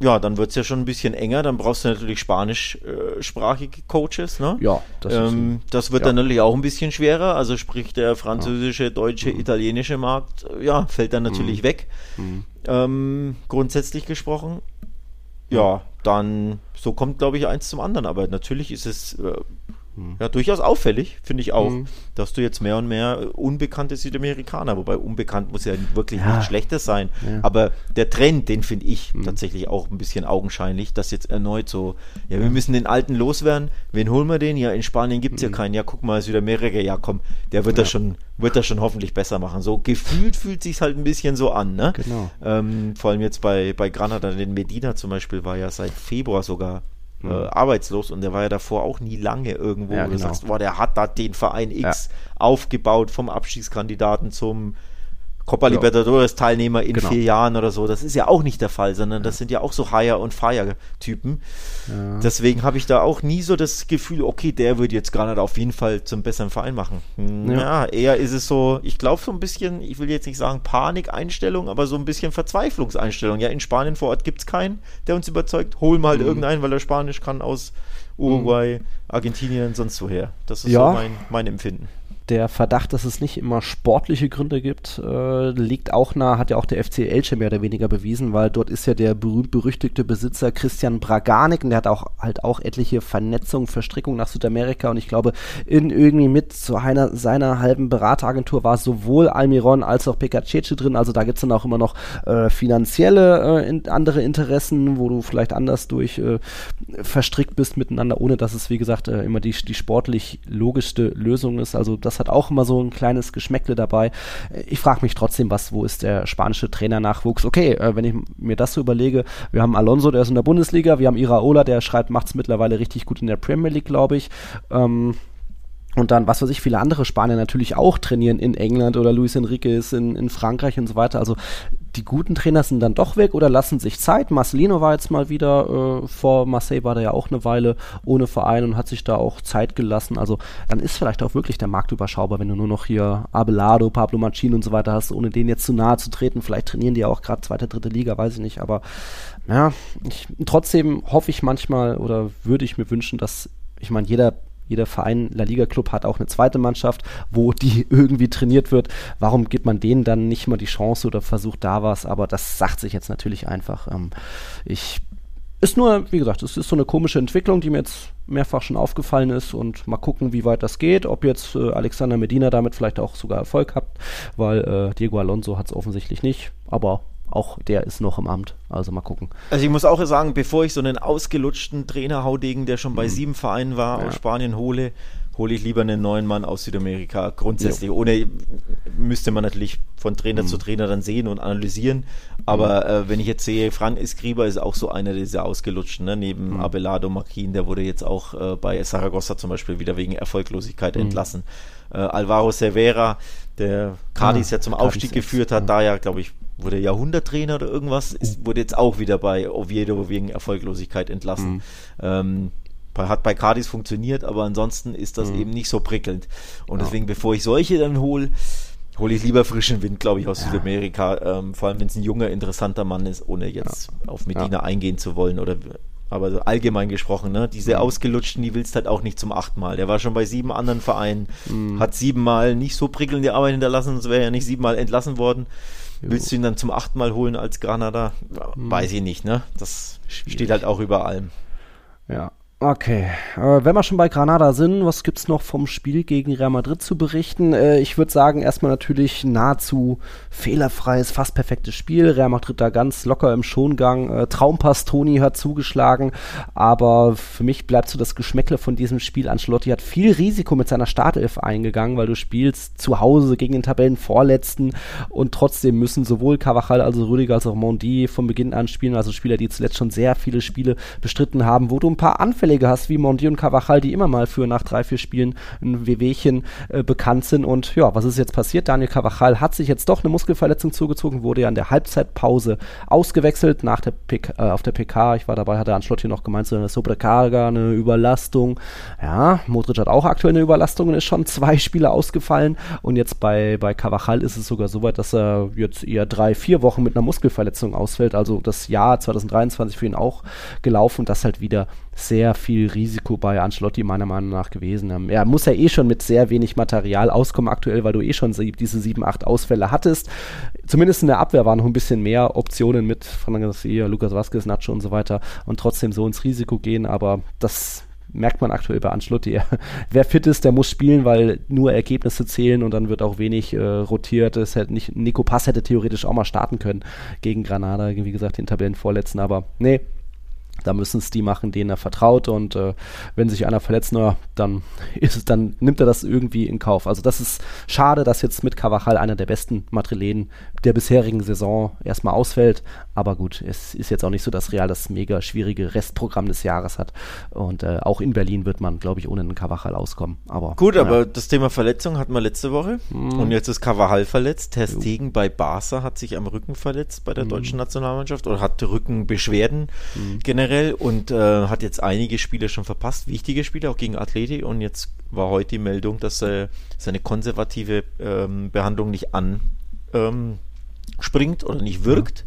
ja, dann wird es ja schon ein bisschen enger. Dann brauchst du natürlich spanischsprachige Coaches. Ne? Ja, das, ähm, das wird ja. dann natürlich auch ein bisschen schwerer. Also sprich der französische, deutsche, mhm. italienische Markt, ja, fällt dann natürlich mhm. weg. Mhm. Ähm, grundsätzlich gesprochen. Ja, dann so kommt, glaube ich, eins zum anderen. Aber natürlich ist es äh, hm. Ja, durchaus auffällig, finde ich auch, hm. dass du jetzt mehr und mehr unbekannte Südamerikaner, wobei unbekannt muss ja wirklich ja. nichts Schlechtes sein, ja. aber der Trend, den finde ich hm. tatsächlich auch ein bisschen augenscheinlich, dass jetzt erneut so, ja, wir müssen den Alten loswerden, wen holen wir den? Ja, in Spanien gibt es ja hm. keinen, ja, guck mal, Südamerika, ja, komm, der wird ja. das schon, wird das schon hoffentlich besser machen. So gefühlt fühlt sich halt ein bisschen so an, ne? Genau. Ähm, vor allem jetzt bei, bei Granada, den Medina zum Beispiel war ja seit Februar sogar äh, mhm. arbeitslos und der war ja davor auch nie lange irgendwo, ja, wo genau. du sagst, boah, der hat da den Verein X ja. aufgebaut vom Abstiegskandidaten zum Copa ja. Libertadores Teilnehmer in genau. vier Jahren oder so. Das ist ja auch nicht der Fall, sondern das sind ja auch so Hire- und Fire-Typen. Ja. Deswegen habe ich da auch nie so das Gefühl, okay, der würde jetzt Granada auf jeden Fall zum besseren Verein machen. Hm, ja, ja eher ist es so, ich glaube so ein bisschen, ich will jetzt nicht sagen Panikeinstellung, aber so ein bisschen Verzweiflungseinstellung. Ja, in Spanien vor Ort gibt es keinen, der uns überzeugt. Holen wir halt mhm. irgendeinen, weil er Spanisch kann aus Uruguay, mhm. Argentinien, sonst woher. Das ist so mein, mein Empfinden. Der Verdacht, dass es nicht immer sportliche Gründe gibt, äh, liegt auch nah, hat ja auch der FC Elche mehr oder weniger bewiesen, weil dort ist ja der berühmt-berüchtigte Besitzer Christian Braganik und der hat auch halt auch etliche Vernetzungen, Verstrickungen nach Südamerika und ich glaube, in irgendwie mit zu einer seiner halben Berateragentur war sowohl Almiron als auch Pekacece drin, also da gibt es dann auch immer noch äh, finanzielle äh, in, andere Interessen, wo du vielleicht anders durch äh, verstrickt bist miteinander, ohne dass es, wie gesagt, äh, immer die, die sportlich logischste Lösung ist. Also das hat auch immer so ein kleines Geschmäckle dabei. Ich frage mich trotzdem, was, wo ist der spanische Trainernachwuchs? Okay, äh, wenn ich mir das so überlege, wir haben Alonso, der ist in der Bundesliga, wir haben Iraola, der schreibt, macht es mittlerweile richtig gut in der Premier League, glaube ich. Ähm, und dann, was weiß ich, viele andere Spanier natürlich auch trainieren in England oder Luis Enrique ist in, in Frankreich und so weiter. Also die guten Trainer sind dann doch weg oder lassen sich Zeit. Marcelino war jetzt mal wieder, äh, vor Marseille war der ja auch eine Weile ohne Verein und hat sich da auch Zeit gelassen. Also dann ist vielleicht auch wirklich der Markt überschaubar, wenn du nur noch hier Abelardo, Pablo Machín und so weiter hast, ohne denen jetzt zu nahe zu treten. Vielleicht trainieren die ja auch gerade zweite, dritte Liga, weiß ich nicht. Aber ja, ich, trotzdem hoffe ich manchmal oder würde ich mir wünschen, dass, ich meine, jeder jeder Verein, La Liga Club hat auch eine zweite Mannschaft, wo die irgendwie trainiert wird. Warum gibt man denen dann nicht mal die Chance oder versucht da was? Aber das sagt sich jetzt natürlich einfach. Ähm, ich ist nur, wie gesagt, es ist so eine komische Entwicklung, die mir jetzt mehrfach schon aufgefallen ist und mal gucken, wie weit das geht, ob jetzt äh, Alexander Medina damit vielleicht auch sogar Erfolg hat, weil äh, Diego Alonso hat es offensichtlich nicht, aber auch der ist noch im Amt. Also mal gucken. Also ich muss auch sagen, bevor ich so einen ausgelutschten Trainerhaudegen, der schon bei mhm. sieben Vereinen war, ja. aus Spanien hole, hole ich lieber einen neuen Mann aus Südamerika. Grundsätzlich. Jo. Ohne müsste man natürlich von Trainer mhm. zu Trainer dann sehen und analysieren. Aber mhm. äh, wenn ich jetzt sehe, Frank Escriba ist auch so einer dieser ausgelutschten, ne? neben mhm. Abelardo Marquin, der wurde jetzt auch äh, bei Saragossa zum Beispiel wieder wegen Erfolglosigkeit mhm. entlassen. Äh, Alvaro Cervera, der Cadiz ah, ja zum Aufstieg geführt hat, da ja, glaube ich, wurde Jahrhunderttrainer oder irgendwas, ist, wurde jetzt auch wieder bei Oviedo wegen Erfolglosigkeit entlassen. Mhm. Ähm, hat bei Cardis funktioniert, aber ansonsten ist das mhm. eben nicht so prickelnd. Und ja. deswegen, bevor ich solche dann hole, hole ich lieber frischen Wind, glaube ich, aus ja. Südamerika. Ähm, vor allem, wenn es ein junger, interessanter Mann ist, ohne jetzt ja. auf Medina eingehen zu wollen oder aber so allgemein gesprochen, ne? Diese mhm. ausgelutschten, die willst halt auch nicht zum achten Mal. Der war schon bei sieben anderen Vereinen, mhm. hat siebenmal nicht so prickelnde Arbeit hinterlassen, sonst wäre er ja nicht siebenmal entlassen worden. Willst du ihn dann zum achten Mal holen als Granada? Hm. Weiß ich nicht, ne? Das Schwierig. steht halt auch über allem. Ja, Okay, äh, wenn wir schon bei Granada sind, was gibt's noch vom Spiel gegen Real Madrid zu berichten? Äh, ich würde sagen, erstmal natürlich nahezu fehlerfreies, fast perfektes Spiel. Real Madrid da ganz locker im Schongang. Äh, Traumpass Toni hat zugeschlagen, aber für mich bleibt so das Geschmäckle von diesem Spiel. Ancelotti hat viel Risiko mit seiner Startelf eingegangen, weil du spielst zu Hause gegen den Tabellenvorletzten und trotzdem müssen sowohl Cavachal, also Rüdiger, als auch Mondi von Beginn an spielen, also Spieler, die zuletzt schon sehr viele Spiele bestritten haben, wo du ein paar Anfälle Aufträge hast, wie Mondi und Cavachal, die immer mal für nach drei, vier Spielen ein WWchen äh, bekannt sind. Und ja, was ist jetzt passiert? Daniel Cavachal hat sich jetzt doch eine Muskelverletzung zugezogen, wurde ja in der Halbzeitpause ausgewechselt nach der PK, äh, auf der PK. Ich war dabei, hat der Anschlott noch gemeint, so eine Sobrecarga, eine Überlastung. Ja, Modric hat auch aktuell eine Überlastung und ist schon zwei Spiele ausgefallen. Und jetzt bei, bei Cavachal ist es sogar so weit, dass er jetzt eher drei, vier Wochen mit einer Muskelverletzung ausfällt. Also das Jahr 2023 für ihn auch gelaufen das halt wieder sehr viel Risiko bei Ancelotti meiner Meinung nach gewesen. Ähm, er muss ja eh schon mit sehr wenig Material auskommen aktuell, weil du eh schon diese sieben, acht Ausfälle hattest. Zumindest in der Abwehr waren noch ein bisschen mehr Optionen mit Fernando Garcia, Lucas Vazquez, Nacho und so weiter und trotzdem so ins Risiko gehen, aber das merkt man aktuell bei Ancelotti. Wer fit ist, der muss spielen, weil nur Ergebnisse zählen und dann wird auch wenig äh, rotiert. Es hätte nicht, Nico Pass hätte theoretisch auch mal starten können gegen Granada, wie gesagt, den Tabellenvorletzten, aber nee, da müssen es die machen, denen er vertraut. Und äh, wenn sich einer verletzt, na, dann ist dann nimmt er das irgendwie in Kauf. Also das ist schade, dass jetzt mit Cavachal einer der besten Madrilenen der bisherigen Saison erstmal ausfällt. Aber gut, es ist jetzt auch nicht so, dass Real das mega schwierige Restprogramm des Jahres hat. Und äh, auch in Berlin wird man, glaube ich, ohne einen Cavachal auskommen. Aber, gut, ja. aber das Thema Verletzung hatten wir letzte Woche. Mm. Und jetzt ist Cavachal verletzt. Ter Stegen bei Barca hat sich am Rücken verletzt bei der mm. deutschen Nationalmannschaft oder hat Rückenbeschwerden mm. generell und äh, hat jetzt einige Spiele schon verpasst, wichtige Spiele auch gegen Atleti und jetzt war heute die Meldung, dass äh, seine konservative ähm, Behandlung nicht anspringt ähm, oder nicht wirkt.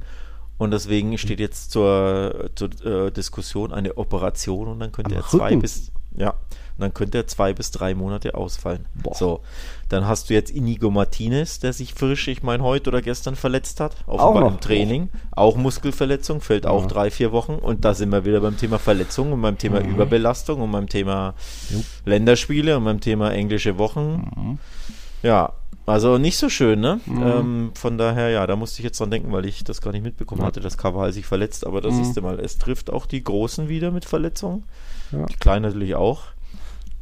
Und deswegen steht jetzt zur, zur äh, Diskussion eine Operation und dann könnte Am er zwei Rücken. bis Ja, dann könnte er zwei bis drei Monate ausfallen. Boah. So, dann hast du jetzt Inigo Martinez, der sich frisch, ich meine, heute oder gestern verletzt hat, offenbar auch im Training. Auch Muskelverletzung, fällt ja. auch drei, vier Wochen. Und da sind wir wieder beim Thema Verletzung und beim Thema mhm. Überbelastung und beim Thema Jupp. Länderspiele und beim Thema englische Wochen. Mhm. Ja, also nicht so schön, ne? Mhm. Ähm, von daher, ja, da musste ich jetzt dran denken, weil ich das gar nicht mitbekommen hatte, dass Kaval sich verletzt. Aber das mhm. ist mal, es trifft auch die Großen wieder mit Verletzungen. Ja. Die Kleinen natürlich auch.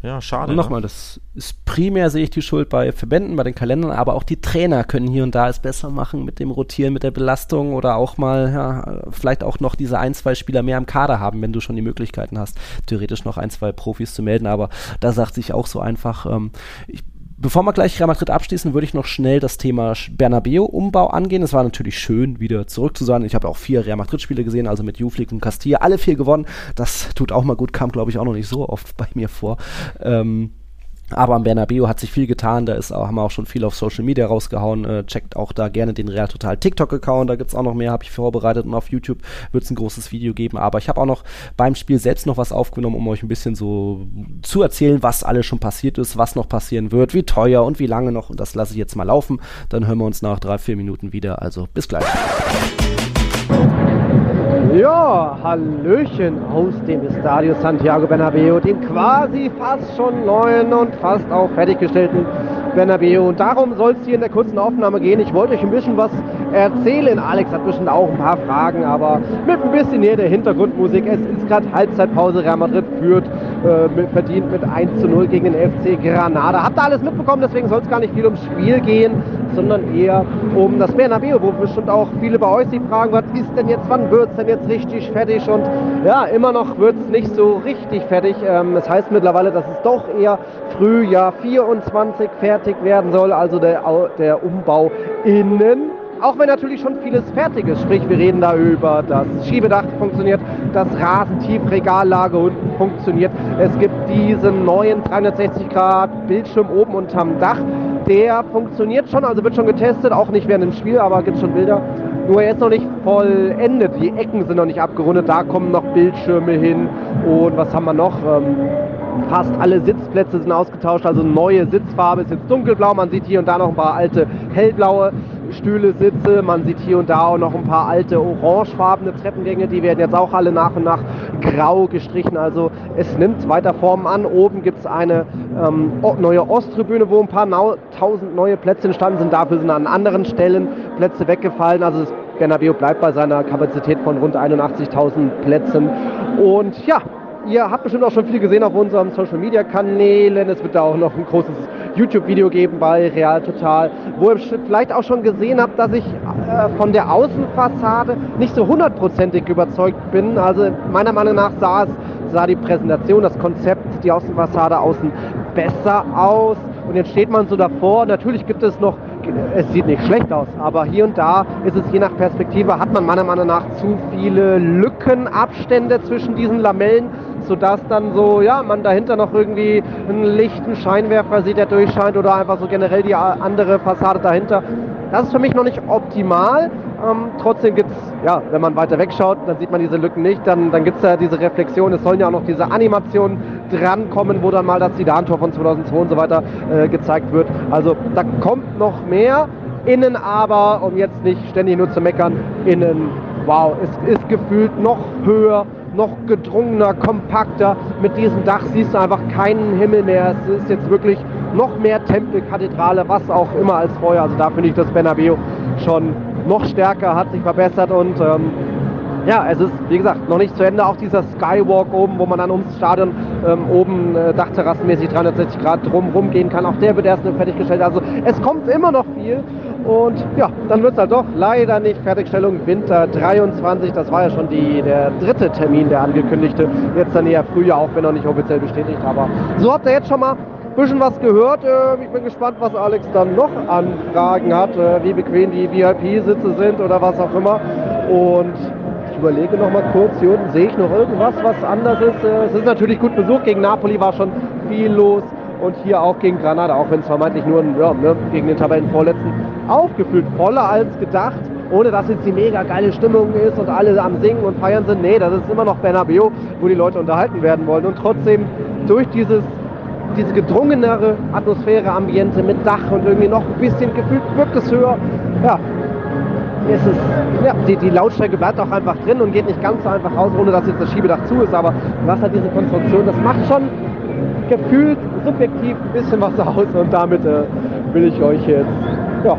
Ja, schade. Und nochmal, ne? das ist primär, sehe ich die Schuld bei Verbänden, bei den Kalendern, aber auch die Trainer können hier und da es besser machen mit dem Rotieren, mit der Belastung oder auch mal, ja, vielleicht auch noch diese ein, zwei Spieler mehr im Kader haben, wenn du schon die Möglichkeiten hast, theoretisch noch ein, zwei Profis zu melden. Aber da sagt sich auch so einfach, ähm, ich Bevor wir gleich Real Madrid abschließen, würde ich noch schnell das Thema Bernabeu-Umbau angehen. Es war natürlich schön, wieder zurück zu sein. Ich habe auch vier Real Madrid-Spiele gesehen, also mit Juflik und Castilla, alle vier gewonnen. Das tut auch mal gut, kam glaube ich auch noch nicht so oft bei mir vor. Ähm, aber am Bernabeu hat sich viel getan, da ist auch, haben wir auch schon viel auf Social Media rausgehauen. Äh, checkt auch da gerne den Real Total TikTok-Account, da gibt's auch noch mehr, habe ich vorbereitet und auf YouTube wird's ein großes Video geben. Aber ich habe auch noch beim Spiel selbst noch was aufgenommen, um euch ein bisschen so zu erzählen, was alles schon passiert ist, was noch passieren wird, wie teuer und wie lange noch. Und das lasse ich jetzt mal laufen. Dann hören wir uns nach drei, vier Minuten wieder. Also bis gleich. Ja, Hallöchen aus dem Estadio Santiago Bernabeo, dem quasi fast schon neuen und fast auch fertiggestellten Bernabeu. Und darum soll es hier in der kurzen Aufnahme gehen. Ich wollte euch ein bisschen was erzählen. Alex hat bestimmt auch ein paar Fragen, aber mit ein bisschen näher der Hintergrundmusik. Es ist gerade Halbzeitpause. Real Madrid führt, äh, verdient mit 1 zu 0 gegen den FC Granada. Habt ihr alles mitbekommen, deswegen soll es gar nicht viel ums Spiel gehen, sondern eher um das Bernabeu, wo bestimmt auch viele bei euch sich fragen, was ist denn jetzt, wann wird es denn jetzt richtig fertig? Und ja, immer noch wird es nicht so richtig fertig. Ähm, das heißt mittlerweile, dass es doch eher Frühjahr 24 fertig werden soll, also der, der Umbau innen. Auch wenn natürlich schon vieles fertig ist, sprich wir reden da über das Schiebedach funktioniert, das Rasentiefregallage unten funktioniert. Es gibt diesen neuen 360 Grad Bildschirm oben unterm Dach, der funktioniert schon, also wird schon getestet, auch nicht während dem Spiel, aber gibt schon Bilder. Nur er ist noch nicht vollendet, die Ecken sind noch nicht abgerundet, da kommen noch Bildschirme hin. Und was haben wir noch? Ähm, fast alle Sitzplätze sind ausgetauscht, also neue Sitzfarbe ist jetzt dunkelblau, man sieht hier und da noch ein paar alte hellblaue Stühle, Sitze, man sieht hier und da auch noch ein paar alte orangefarbene Treppengänge, die werden jetzt auch alle nach und nach grau gestrichen, also es nimmt weiter Formen an. Oben gibt es eine ähm, neue Osttribüne, wo ein paar tausend neue Plätze entstanden sind, dafür sind an anderen Stellen Plätze weggefallen, also das Bernabeu bleibt bei seiner Kapazität von rund 81.000 Plätzen. Und ja, Ihr habt bestimmt auch schon viel gesehen auf unseren Social Media Kanälen. Es wird da auch noch ein großes YouTube-Video geben bei Real Total, wo ihr vielleicht auch schon gesehen habt, dass ich äh, von der Außenfassade nicht so hundertprozentig überzeugt bin. Also meiner Meinung nach sah es, sah die Präsentation, das Konzept, die Außenfassade außen besser aus. Und jetzt steht man so davor. Natürlich gibt es noch, es sieht nicht schlecht aus, aber hier und da ist es je nach Perspektive, hat man meiner Meinung nach zu viele Lückenabstände zwischen diesen Lamellen sodass dann so, ja, man dahinter noch irgendwie einen lichten Scheinwerfer sieht, der durchscheint oder einfach so generell die andere Fassade dahinter. Das ist für mich noch nicht optimal. Ähm, trotzdem gibt es, ja, wenn man weiter wegschaut, dann sieht man diese Lücken nicht. Dann, dann gibt es ja diese Reflexion. Es sollen ja auch noch diese Animationen drankommen, wo dann mal das Zidane-Tor von 2002 und so weiter äh, gezeigt wird. Also da kommt noch mehr. Innen aber, um jetzt nicht ständig nur zu meckern, innen, wow, es ist gefühlt noch höher, noch gedrungener, kompakter. Mit diesem Dach siehst du einfach keinen Himmel mehr. Es ist jetzt wirklich noch mehr Tempel, Kathedrale, was auch immer als vorher. Also da finde ich das Bernabeu schon noch stärker, hat sich verbessert und ähm, ja, es ist, wie gesagt, noch nicht zu Ende. Auch dieser Skywalk oben, wo man dann ums Stadion ähm, oben äh, dachterrassenmäßig 360 Grad drumherum gehen kann, auch der wird erst fertiggestellt. Also es kommt immer noch viel und ja, dann wird es halt doch leider nicht Fertigstellung Winter 23. Das war ja schon die, der dritte Termin, der angekündigte. Jetzt dann eher Frühjahr, auch wenn noch nicht offiziell bestätigt. Aber so habt ihr jetzt schon mal ein bisschen was gehört. Äh, ich bin gespannt, was Alex dann noch an Fragen hat, äh, wie bequem die VIP-Sitze sind oder was auch immer. Und ich überlege noch mal kurz, hier unten sehe ich noch irgendwas, was anders ist. Äh, es ist natürlich gut besucht. Gegen Napoli war schon viel los und hier auch gegen Granada, auch wenn es vermeintlich nur ein, ja, ne, gegen den Tabellenvorletzten aufgefüllt, voller als gedacht, ohne dass jetzt die mega geile Stimmung ist und alle am Singen und Feiern sind. Nee, das ist immer noch Bernabeu, wo die Leute unterhalten werden wollen und trotzdem durch dieses diese gedrungenere Atmosphäre, Ambiente mit Dach und irgendwie noch ein bisschen gefühlt wirkt es höher. Ja, ist es, ja, die, die Lautstärke bleibt auch einfach drin und geht nicht ganz so einfach raus, ohne dass jetzt das Schiebedach zu ist, aber was hat diese Konstruktion, das macht schon gefühlt subjektiv ein bisschen was aus und damit äh, will ich euch jetzt ja,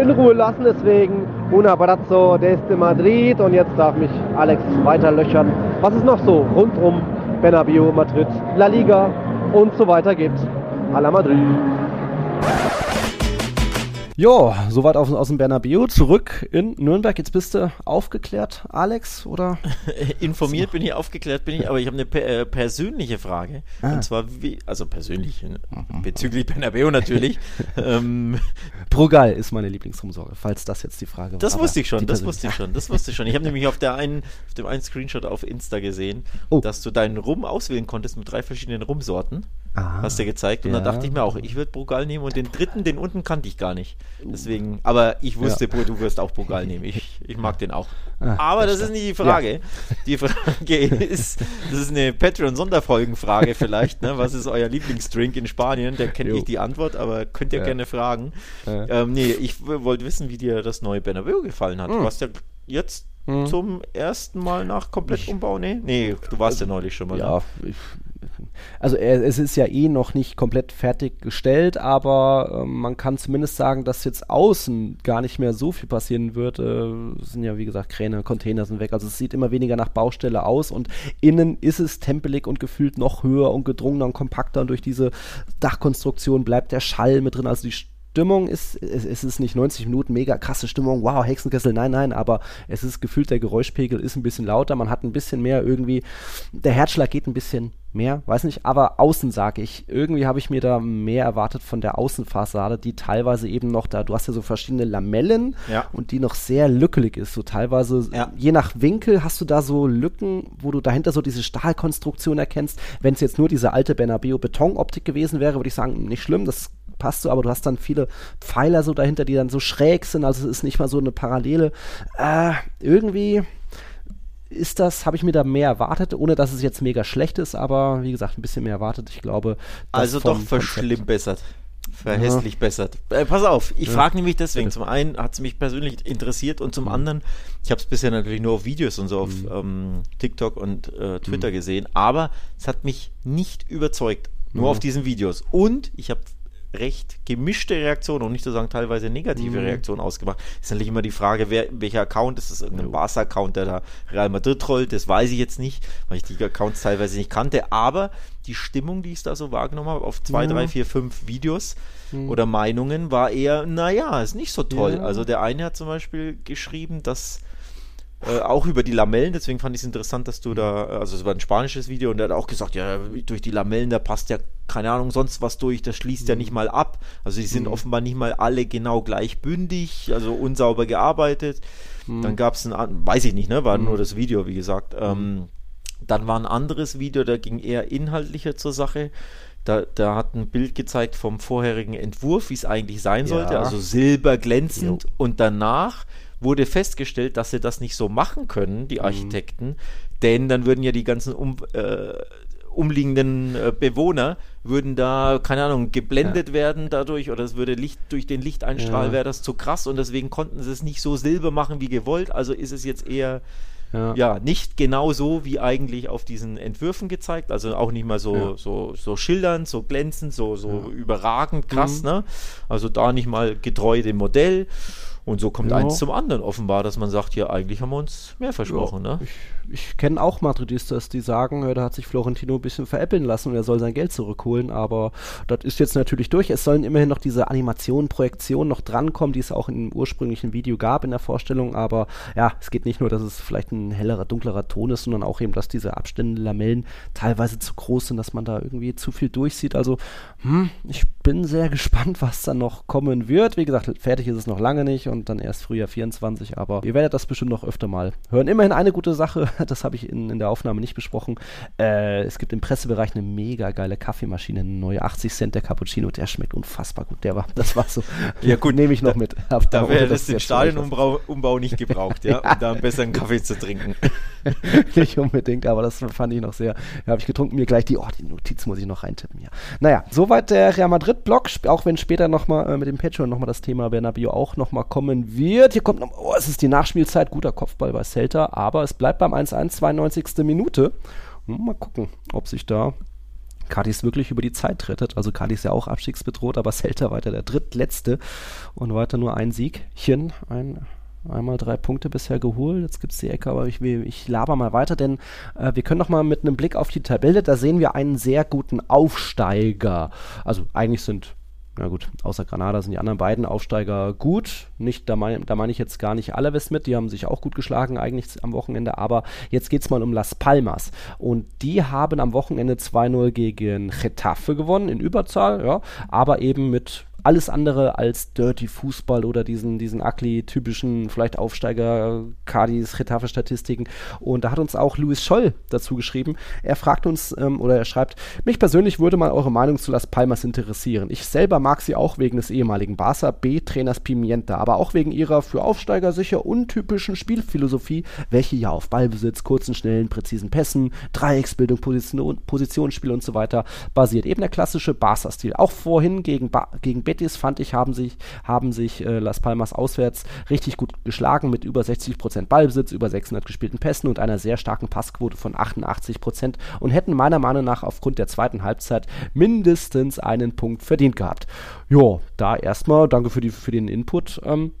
in Ruhe lassen. Deswegen un abrazo desde Madrid und jetzt darf mich Alex weiter löchern, was es noch so rund um Benabio, Madrid, La Liga und so weiter gibt. A la Madrid. Jo, soweit aus, aus dem Bernabeu, zurück in Nürnberg. Jetzt bist du aufgeklärt, Alex, oder? Informiert bin ich, aufgeklärt bin ich, aber ich habe eine per äh, persönliche Frage. Ah. Und zwar, wie, also persönlich, äh, bezüglich Bernabeu natürlich. ähm, Brugal ist meine Lieblingsrumsorge, falls das jetzt die Frage war. Das wusste ich schon, das wusste ich schon, das wusste ich schon. Ich habe nämlich auf, der einen, auf dem einen Screenshot auf Insta gesehen, oh. dass du deinen Rum auswählen konntest mit drei verschiedenen Rumsorten. Aha. Hast du gezeigt. Und ja. dann dachte ich mir auch, ich würde Brugal nehmen und den dritten, den unten kannte ich gar nicht. Deswegen, aber ich wusste, ja. du wirst auch Brugal nehmen. Ich, ich mag den auch. Ah, aber das, das ist nicht die Frage. Ja. Die Frage ist, das ist eine Patreon-Sonderfolgenfrage vielleicht. Ne? Was ist euer Lieblingsdrink in Spanien? Der kennt nicht die Antwort, aber könnt ihr gerne fragen. Ähm, nee, ich wollte wissen, wie dir das neue Bernabeu gefallen hat. Mhm. Du hast ja jetzt hm. zum ersten Mal nach Komplettumbau? Nee? Nee, du warst ja neulich schon mal. Ja, ich, also es ist ja eh noch nicht komplett fertiggestellt, aber äh, man kann zumindest sagen, dass jetzt außen gar nicht mehr so viel passieren wird. Äh, sind ja wie gesagt Kräne, Container sind weg, also es sieht immer weniger nach Baustelle aus und innen ist es tempelig und gefühlt noch höher und gedrungener und kompakter. Und durch diese Dachkonstruktion bleibt der Schall mit drin, also die Stimmung ist, es, es, ist nicht 90 Minuten mega krasse Stimmung, wow, Hexenkessel, nein, nein, aber es ist gefühlt, der Geräuschpegel ist ein bisschen lauter, man hat ein bisschen mehr irgendwie, der Herzschlag geht ein bisschen mehr, weiß nicht, aber außen sage ich, irgendwie habe ich mir da mehr erwartet von der Außenfassade, die teilweise eben noch da, du hast ja so verschiedene Lamellen ja. und die noch sehr lückelig ist, so teilweise, ja. je nach Winkel hast du da so Lücken, wo du dahinter so diese Stahlkonstruktion erkennst. Wenn es jetzt nur diese alte Bernabeo Betonoptik gewesen wäre, würde ich sagen, nicht schlimm, das passt so, aber du hast dann viele Pfeiler so dahinter, die dann so schräg sind, also es ist nicht mal so eine Parallele. Äh, irgendwie ist das, habe ich mir da mehr erwartet, ohne dass es jetzt mega schlecht ist, aber wie gesagt, ein bisschen mehr erwartet. Ich glaube. Also doch verschlimmbessert. Verhässlich ja. bessert. Äh, pass auf, ich ja. frage nämlich deswegen. Zum einen hat es mich persönlich interessiert und zum mhm. anderen, ich habe es bisher natürlich nur auf Videos und so auf mhm. ähm, TikTok und äh, Twitter mhm. gesehen, aber es hat mich nicht überzeugt. Nur mhm. auf diesen Videos. Und ich habe recht gemischte Reaktionen, um nicht zu sagen teilweise negative mhm. Reaktionen ausgemacht. Ist natürlich immer die Frage, wer, welcher Account ist das? Irgendein Barca-Account, der da Real Madrid trollt? Das weiß ich jetzt nicht, weil ich die Accounts teilweise nicht kannte. Aber die Stimmung, die ich da so wahrgenommen habe, auf zwei, ja. drei, vier, fünf Videos mhm. oder Meinungen, war eher, naja, ist nicht so toll. Ja. Also der eine hat zum Beispiel geschrieben, dass äh, auch über die Lamellen, deswegen fand ich es interessant, dass du da, also es war ein spanisches Video und er hat auch gesagt, ja, durch die Lamellen, da passt ja keine Ahnung, sonst was durch, das schließt mhm. ja nicht mal ab. Also die sind mhm. offenbar nicht mal alle genau gleich bündig, also unsauber gearbeitet. Mhm. Dann gab es ein, weiß ich nicht, ne, war nur mhm. das Video, wie gesagt. Mhm. Ähm, dann war ein anderes Video, da ging eher inhaltlicher zur Sache. Da, da hat ein Bild gezeigt vom vorherigen Entwurf, wie es eigentlich sein sollte, ja. also silberglänzend. Jo. Und danach wurde festgestellt, dass sie das nicht so machen können, die mhm. Architekten, mhm. denn dann würden ja die ganzen um, äh, umliegenden äh, Bewohner würden da, keine Ahnung, geblendet ja. werden dadurch oder es würde Licht durch den Lichteinstrahl ja. wäre das zu krass und deswegen konnten sie es nicht so silber machen wie gewollt. Also ist es jetzt eher ja. ja, nicht genau so wie eigentlich auf diesen Entwürfen gezeigt, also auch nicht mal so, ja. so, so schildernd, so glänzend, so, so ja. überragend krass, mhm. ne? Also da nicht mal getreu dem Modell. Und so kommt eins zum anderen offenbar, dass man sagt, ja, eigentlich haben wir uns mehr versprochen, ne? Ich ich kenne auch Madridistas, die sagen, da hat sich Florentino ein bisschen veräppeln lassen und er soll sein Geld zurückholen, aber das ist jetzt natürlich durch. Es sollen immerhin noch diese Animationen, Projektionen noch drankommen, die es auch im ursprünglichen Video gab in der Vorstellung, aber ja, es geht nicht nur, dass es vielleicht ein hellerer, dunklerer Ton ist, sondern auch eben, dass diese Abstände, Lamellen teilweise zu groß sind, dass man da irgendwie zu viel durchsieht. Also, hm, ich bin sehr gespannt, was da noch kommen wird. Wie gesagt, fertig ist es noch lange nicht und dann erst Frühjahr 24, aber ihr werdet das bestimmt noch öfter mal hören. Immerhin eine gute Sache, das habe ich in, in der Aufnahme nicht besprochen. Äh, es gibt im Pressebereich eine mega geile Kaffeemaschine, eine neue 80 Cent der Cappuccino, der schmeckt unfassbar gut. Der war, das war so. ja gut, nehme ich noch mit. da, da wäre das den Stadionumbau Umbau nicht gebraucht, ja, um da einen besseren Kaffee zu trinken. nicht unbedingt, aber das fand ich noch sehr. Ja, habe ich getrunken, mir gleich die, oh, die Notiz muss ich noch reintippen, ja. Naja, soweit der Real Madrid-Block, auch wenn später nochmal äh, mit dem Patreon nochmal das Thema Bernabeu auch nochmal kommen wird. Hier kommt noch, oh, es ist die Nachspielzeit, guter Kopfball bei Celta, aber es bleibt beim 1-1, 92. Minute. Hm, mal gucken, ob sich da Cadiz wirklich über die Zeit rettet. Also Cadiz ja auch abstiegsbedroht, aber Celta weiter der drittletzte und weiter nur ein Siegchen, ein Einmal drei Punkte bisher geholt. Jetzt gibt es die Ecke, aber ich, will, ich laber mal weiter, denn äh, wir können noch mal mit einem Blick auf die Tabelle, da sehen wir einen sehr guten Aufsteiger. Also eigentlich sind na gut, außer Granada sind die anderen beiden Aufsteiger gut. Nicht, da meine da mein ich jetzt gar nicht Alaves mit, die haben sich auch gut geschlagen eigentlich am Wochenende, aber jetzt geht es mal um Las Palmas. Und die haben am Wochenende 2-0 gegen Getafe gewonnen, in Überzahl, ja, aber eben mit alles andere als Dirty Fußball oder diesen, diesen ugly-typischen, vielleicht Aufsteiger, Cardis, Retafe-Statistiken. Und da hat uns auch Louis Scholl dazu geschrieben. Er fragt uns, ähm, oder er schreibt, mich persönlich würde mal eure Meinung zu Las Palmas interessieren. Ich selber mag sie auch wegen des ehemaligen Barca B-Trainers Pimienta, aber auch wegen ihrer für Aufsteiger sicher untypischen Spielphilosophie, welche ja auf Ballbesitz, kurzen, schnellen, präzisen Pässen, Dreiecksbildung, Position, Positionsspiel und so weiter basiert. Eben der klassische Barca-Stil. Auch vorhin gegen, ba gegen Betis Betis, fand ich, haben sich, haben sich äh, Las Palmas auswärts richtig gut geschlagen mit über 60% Ballbesitz, über 600 gespielten Pässen und einer sehr starken Passquote von 88% und hätten meiner Meinung nach aufgrund der zweiten Halbzeit mindestens einen Punkt verdient gehabt. Jo, da erstmal danke für, die, für den Input. Ähm,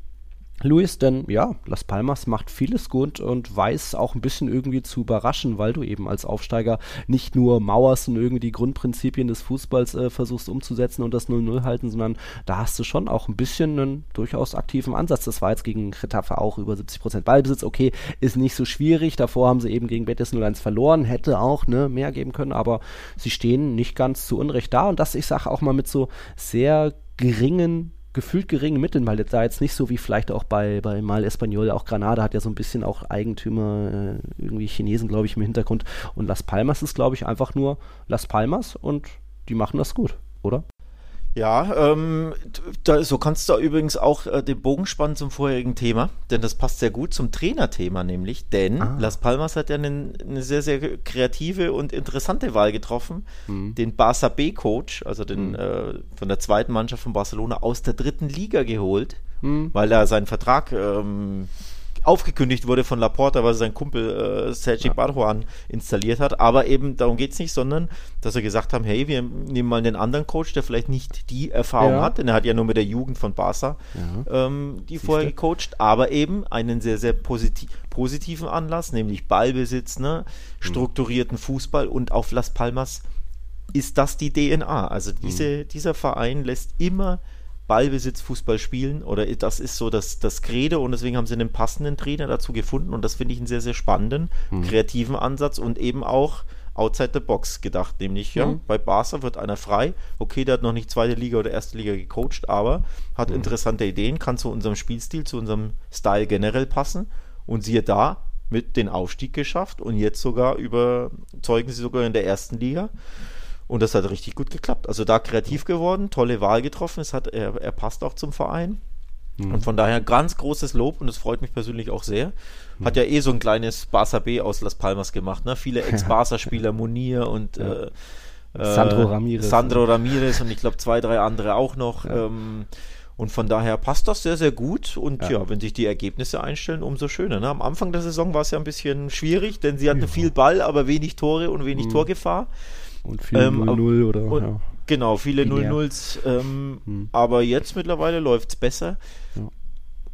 Luis, denn ja, Las Palmas macht vieles gut und weiß auch ein bisschen irgendwie zu überraschen, weil du eben als Aufsteiger nicht nur mauerst und irgendwie die Grundprinzipien des Fußballs äh, versuchst umzusetzen und das 0-0 halten, sondern da hast du schon auch ein bisschen einen durchaus aktiven Ansatz. Das war jetzt gegen Getafe auch über 70% Ballbesitz. Okay, ist nicht so schwierig. Davor haben sie eben gegen Betis 0-1 verloren. Hätte auch ne, mehr geben können, aber sie stehen nicht ganz zu Unrecht da und das, ich sage auch mal mit so sehr geringen gefühlt geringen Mitteln, weil da jetzt nicht so wie vielleicht auch bei, bei Mal Espanol, auch Granada hat ja so ein bisschen auch Eigentümer, äh, irgendwie Chinesen, glaube ich, im Hintergrund. Und Las Palmas ist, glaube ich, einfach nur Las Palmas und die machen das gut, oder? Ja, ähm, da, so kannst du übrigens auch äh, den Bogen spannen zum vorherigen Thema, denn das passt sehr gut zum Trainerthema nämlich, denn ah. Las Palmas hat ja eine, eine, sehr, sehr kreative und interessante Wahl getroffen, mhm. den Barça B-Coach, also den mhm. äh, von der zweiten Mannschaft von Barcelona aus der dritten Liga geholt, mhm. weil er seinen Vertrag ähm, aufgekündigt wurde von Laporta, weil sein Kumpel äh, Sergi ja. Barjuan installiert hat. Aber eben darum geht es nicht, sondern dass sie gesagt haben, hey, wir nehmen mal einen anderen Coach, der vielleicht nicht die Erfahrung ja. hat, denn er hat ja nur mit der Jugend von Barca ja. ähm, die Siehste? vorher gecoacht, aber eben einen sehr, sehr positiv, positiven Anlass, nämlich Ballbesitz, ne, mhm. strukturierten Fußball und auf Las Palmas ist das die DNA. Also diese, mhm. dieser Verein lässt immer Ballbesitz Fußball spielen oder das ist so das, das Credo und deswegen haben sie einen passenden Trainer dazu gefunden und das finde ich einen sehr, sehr spannenden, mhm. kreativen Ansatz und eben auch outside the box gedacht, nämlich ja, mhm. bei Barca wird einer frei, okay, der hat noch nicht zweite Liga oder erste Liga gecoacht, aber hat mhm. interessante Ideen, kann zu unserem Spielstil, zu unserem Style generell passen und siehe da, mit den Aufstieg geschafft und jetzt sogar überzeugen sie sogar in der ersten Liga. Und das hat richtig gut geklappt. Also da kreativ geworden, tolle Wahl getroffen. Es hat, er, er passt auch zum Verein. Mhm. Und von daher ganz großes Lob und das freut mich persönlich auch sehr. Hat mhm. ja eh so ein kleines Barca B aus Las Palmas gemacht. Ne? Viele Ex-Barca-Spieler, Munir und ja. äh, Sandro Ramirez. Sandro Ramirez und ich glaube zwei, drei andere auch noch. Ja. Ähm, und von daher passt das sehr, sehr gut. Und ja, ja wenn sich die Ergebnisse einstellen, umso schöner. Ne? Am Anfang der Saison war es ja ein bisschen schwierig, denn sie hatten ja. viel Ball, aber wenig Tore und wenig mhm. Torgefahr. Und viel 0-0 ähm, oder. Und, ja. Genau, viele 0-0s. Ähm, hm. Aber jetzt mittlerweile läuft es besser. Ja.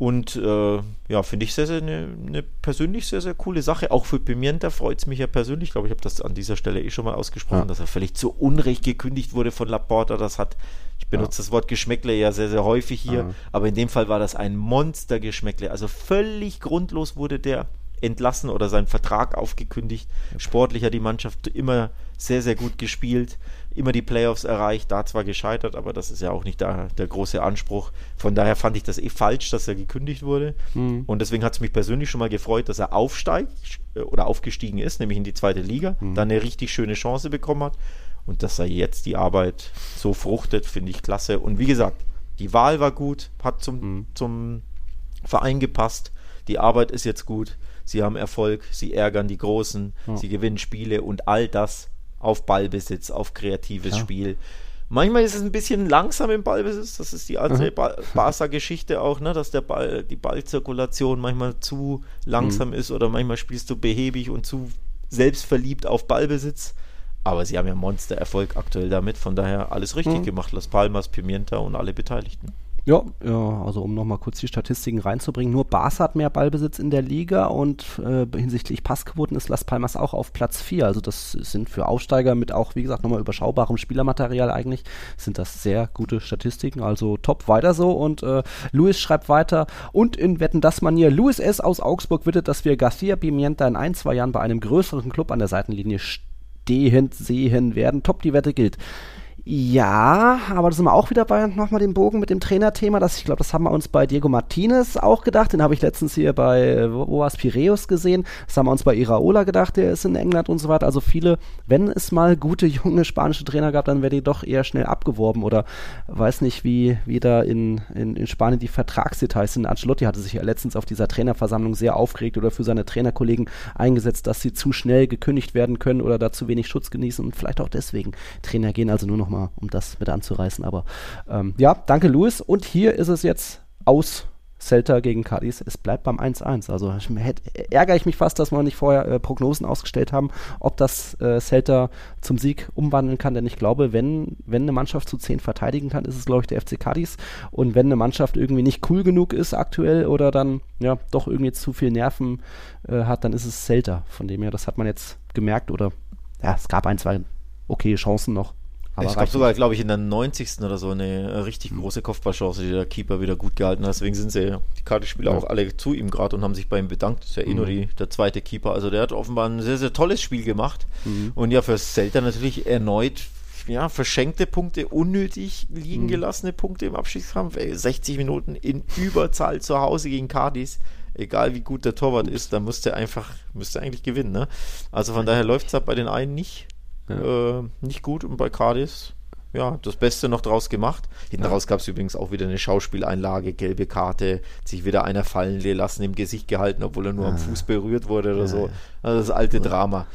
Und äh, ja, finde ich sehr, sehr eine, eine, persönlich sehr, sehr coole Sache. Auch für Pimienta freut es mich ja persönlich. Ich glaube, ich habe das an dieser Stelle eh schon mal ausgesprochen, ja. dass er völlig zu Unrecht gekündigt wurde von Laporta. Das hat, ich benutze ja. das Wort Geschmäckle ja sehr, sehr häufig hier, ja. aber in dem Fall war das ein Monster-Geschmäckle. Also völlig grundlos wurde der entlassen oder seinen Vertrag aufgekündigt. Sportlich hat die Mannschaft immer sehr, sehr gut gespielt, immer die Playoffs erreicht, da zwar gescheitert, aber das ist ja auch nicht der, der große Anspruch. Von daher fand ich das eh falsch, dass er gekündigt wurde. Mhm. Und deswegen hat es mich persönlich schon mal gefreut, dass er aufsteigt äh, oder aufgestiegen ist, nämlich in die zweite Liga, mhm. dann eine richtig schöne Chance bekommen hat. Und dass er jetzt die Arbeit so fruchtet, finde ich klasse. Und wie gesagt, die Wahl war gut, hat zum, mhm. zum Verein gepasst, die Arbeit ist jetzt gut sie haben Erfolg, sie ärgern die Großen, ja. sie gewinnen Spiele und all das auf Ballbesitz, auf kreatives ja. Spiel. Manchmal ist es ein bisschen langsam im Ballbesitz, das ist die alte mhm. ba Barca-Geschichte auch, ne? dass der Ball, die Ballzirkulation manchmal zu langsam mhm. ist oder manchmal spielst du behäbig und zu selbstverliebt auf Ballbesitz. Aber sie haben ja Monster-Erfolg aktuell damit, von daher alles richtig mhm. gemacht. Las Palmas, Pimienta und alle Beteiligten. Ja, ja, also um nochmal kurz die Statistiken reinzubringen, nur Barca hat mehr Ballbesitz in der Liga und äh, hinsichtlich Passquoten ist Las Palmas auch auf Platz 4. Also das sind für Aufsteiger mit auch, wie gesagt, nochmal überschaubarem Spielermaterial eigentlich, sind das sehr gute Statistiken. Also top, weiter so. Und äh, Luis schreibt weiter und in Wetten das Manier, Luis S. aus Augsburg bittet, dass wir Garcia Pimienta in ein, zwei Jahren bei einem größeren Club an der Seitenlinie stehend sehen werden. Top, die Wette gilt. Ja, aber da sind wir auch wieder bei nochmal dem Bogen mit dem Trainerthema. Das, ich glaube, das haben wir uns bei Diego Martinez auch gedacht. Den habe ich letztens hier bei es, Piräus gesehen. Das haben wir uns bei Iraola gedacht, der ist in England und so weiter. Also viele, wenn es mal gute junge spanische Trainer gab, dann wäre die doch eher schnell abgeworben oder weiß nicht, wie, wie da in, in, in Spanien die Vertragsdetails sind. Ancelotti hatte sich ja letztens auf dieser Trainerversammlung sehr aufgeregt oder für seine Trainerkollegen eingesetzt, dass sie zu schnell gekündigt werden können oder da zu wenig Schutz genießen und vielleicht auch deswegen Trainer gehen also nur noch nochmal, um das mit anzureißen. Aber ähm, ja, danke Luis. Und hier ist es jetzt aus Celta gegen Cadiz. Es bleibt beim 1-1. Also hätte, ärgere ich mich fast, dass wir nicht vorher äh, Prognosen ausgestellt haben, ob das äh, Celta zum Sieg umwandeln kann. Denn ich glaube, wenn, wenn eine Mannschaft zu 10 verteidigen kann, ist es, glaube ich, der FC Cadiz. Und wenn eine Mannschaft irgendwie nicht cool genug ist aktuell oder dann ja doch irgendwie zu viel Nerven äh, hat, dann ist es Celta. Von dem her, das hat man jetzt gemerkt oder ja, es gab ein, zwei okay Chancen noch. Aber es gab sogar, glaube ich, in der 90. oder so eine richtig große Kopfballchance, die der Keeper wieder gut gehalten hat. Deswegen sind sie, die Kartenspieler, ja. auch alle zu ihm gerade und haben sich bei ihm bedankt. Das ist ja eh nur mhm. die, der zweite Keeper. Also der hat offenbar ein sehr, sehr tolles Spiel gemacht. Mhm. Und ja, für Celta natürlich erneut ja, verschenkte Punkte, unnötig liegen mhm. gelassene Punkte im Abschiedskampf. 60 Minuten in Überzahl zu Hause gegen Cardis. Egal wie gut der Torwart ist, da müsste einfach, müsste eigentlich gewinnen. Ne? Also von daher läuft es halt bei den einen nicht ja. äh, nicht gut und bei Cardis ja, das Beste noch draus gemacht. Hinten ja. raus gab es übrigens auch wieder eine Schauspieleinlage, gelbe Karte, sich wieder einer fallen lassen, im Gesicht gehalten, obwohl er nur ja. am Fuß berührt wurde oder so. Also das alte Drama.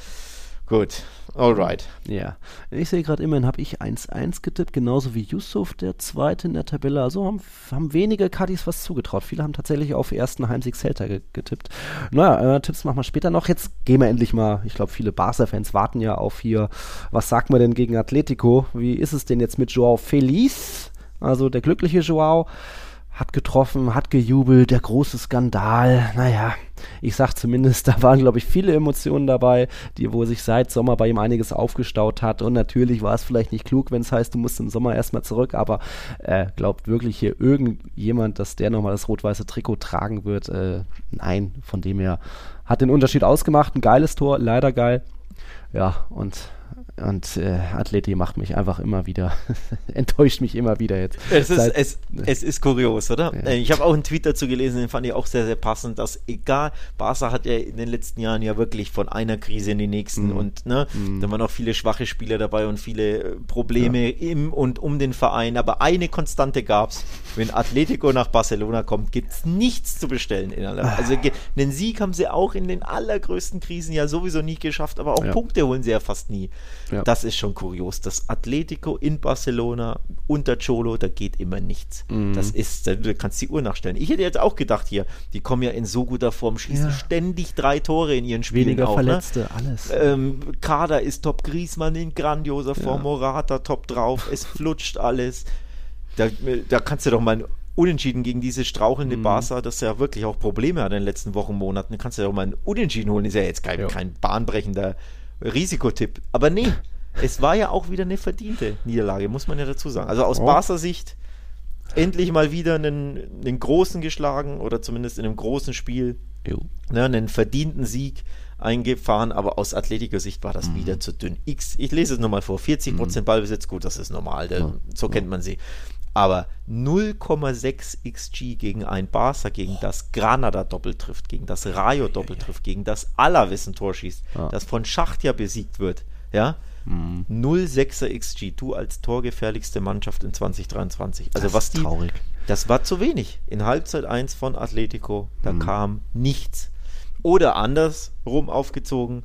Gut, alright. Ja, ich sehe gerade immerhin, habe ich 1-1 getippt, genauso wie Yusuf, der Zweite in der Tabelle. Also haben, haben wenige Kadis was zugetraut. Viele haben tatsächlich auf ersten Heimsieg Celta getippt. Naja, äh, Tipps machen wir später noch. Jetzt gehen wir endlich mal, ich glaube, viele Barca-Fans warten ja auf hier, was sagt man denn gegen Atletico? Wie ist es denn jetzt mit Joao Feliz? Also der glückliche Joao hat getroffen, hat gejubelt, der große Skandal. Naja, ich sag zumindest, da waren, glaube ich, viele Emotionen dabei, die, wo sich seit Sommer bei ihm einiges aufgestaut hat. Und natürlich war es vielleicht nicht klug, wenn es heißt, du musst im Sommer erstmal zurück, aber äh, glaubt wirklich hier irgendjemand, dass der nochmal das rot-weiße Trikot tragen wird? Äh, nein, von dem her hat den Unterschied ausgemacht. Ein geiles Tor, leider geil. Ja, und und äh, Atleti macht mich einfach immer wieder, enttäuscht mich immer wieder jetzt. Es ist, Seit, es, es ist kurios, oder? Ja. Äh, ich habe auch einen Tweet dazu gelesen, den fand ich auch sehr, sehr passend, dass egal, Barca hat ja in den letzten Jahren ja wirklich von einer Krise in die nächsten mhm. und ne, mhm. da waren auch viele schwache Spieler dabei und viele äh, Probleme ja. im und um den Verein, aber eine Konstante gab es, wenn Atletico nach Barcelona kommt, gibt es nichts zu bestellen. In aller, also einen Sieg haben sie auch in den allergrößten Krisen ja sowieso nie geschafft, aber auch ja. Punkte holen sie ja fast nie. Ja. Das ist schon kurios. Das Atletico in Barcelona unter Cholo, da geht immer nichts. Mhm. Das ist, du kannst die Uhr nachstellen. Ich hätte jetzt auch gedacht hier, die kommen ja in so guter Form, schießen ja. ständig drei Tore in ihren Spielen Weniger auch, ne? Verletzte, ne? alles. Ähm, Kader ist top, Griezmann in grandioser Form, ja. Morata top drauf, es flutscht alles. Da, da kannst du doch mal Unentschieden gegen diese strauchelnde mhm. Barca, das ja wirklich auch Probleme hat in den letzten Wochen, Monaten. Da kannst du ja auch mal ein Unentschieden holen. Ist ja jetzt kein, kein bahnbrechender Risikotipp. Aber nee, es war ja auch wieder eine verdiente Niederlage, muss man ja dazu sagen. Also aus oh. Barca Sicht endlich mal wieder einen, einen großen geschlagen oder zumindest in einem großen Spiel ne, einen verdienten Sieg eingefahren, aber aus Atletiker Sicht war das mhm. wieder zu dünn. X, ich lese es nochmal vor, 40% mhm. Ballbesitz, gut, das ist normal, der, ja. so kennt man sie. Aber 0,6 XG gegen ein Barca, gegen das Granada doppelt trifft, gegen das Rayo doppelt trifft, gegen das Alaves ein Tor schießt, ja. das von Schachtja besiegt wird, ja, Mhm. 0,6er XG, du als torgefährlichste Mannschaft in 2023. Also das was die, traurig. Das war zu wenig. In Halbzeit 1 von Atletico, da mhm. kam nichts. Oder andersrum aufgezogen,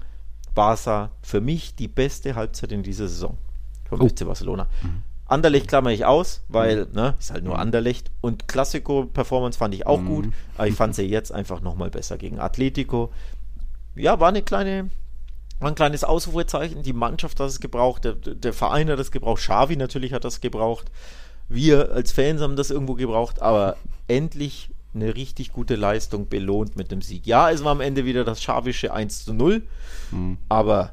Barca für mich die beste Halbzeit in dieser Saison vom oh. FC Barcelona. Mhm. Anderlecht klammer ich aus, weil, mhm. ne, ist halt nur mhm. Anderlecht. Und Klassiko-Performance fand ich auch mhm. gut, aber ich fand sie jetzt einfach nochmal besser gegen Atletico. Ja, war eine kleine, war ein kleines Ausrufezeichen. Die Mannschaft hat es gebraucht, der, der Verein hat es gebraucht, Xavi natürlich hat das gebraucht. Wir als Fans haben das irgendwo gebraucht, aber endlich eine richtig gute Leistung belohnt mit dem Sieg. Ja, es war am Ende wieder das Schavische 1 zu 0, mhm. aber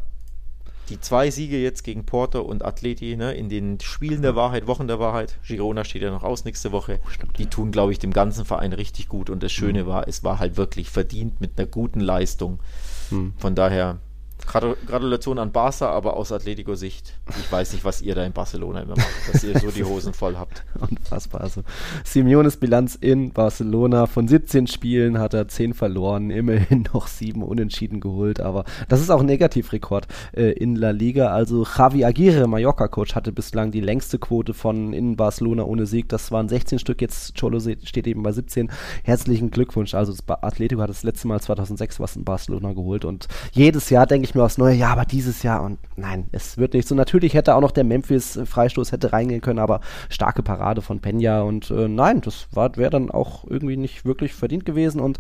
die zwei Siege jetzt gegen Porto und Atleti ne, in den Spielen der Wahrheit, Wochen der Wahrheit, Girona steht ja noch aus nächste Woche, oh, die tun, glaube ich, dem ganzen Verein richtig gut und das Schöne mhm. war, es war halt wirklich verdient mit einer guten Leistung. Mhm. Von daher Gratulation an Barca, aber aus Atletico-Sicht, ich weiß nicht, was ihr da in Barcelona immer macht, dass ihr so die Hosen voll habt. Unfassbar. Also Simeones Bilanz in Barcelona von 17 Spielen hat er 10 verloren, immerhin noch 7 Unentschieden geholt, aber das ist auch ein Negativrekord äh, in La Liga. Also Javi Aguirre, Mallorca-Coach, hatte bislang die längste Quote von in Barcelona ohne Sieg. Das waren 16 Stück, jetzt Cholo steht eben bei 17. Herzlichen Glückwunsch. Also Atletico hat das letzte Mal 2006 was in Barcelona geholt und jedes Jahr denke ich mir, nur aufs Neue, ja, aber dieses Jahr und nein, es wird nicht so. Natürlich hätte auch noch der Memphis-Freistoß hätte reingehen können, aber starke Parade von Penya und äh, nein, das wäre dann auch irgendwie nicht wirklich verdient gewesen und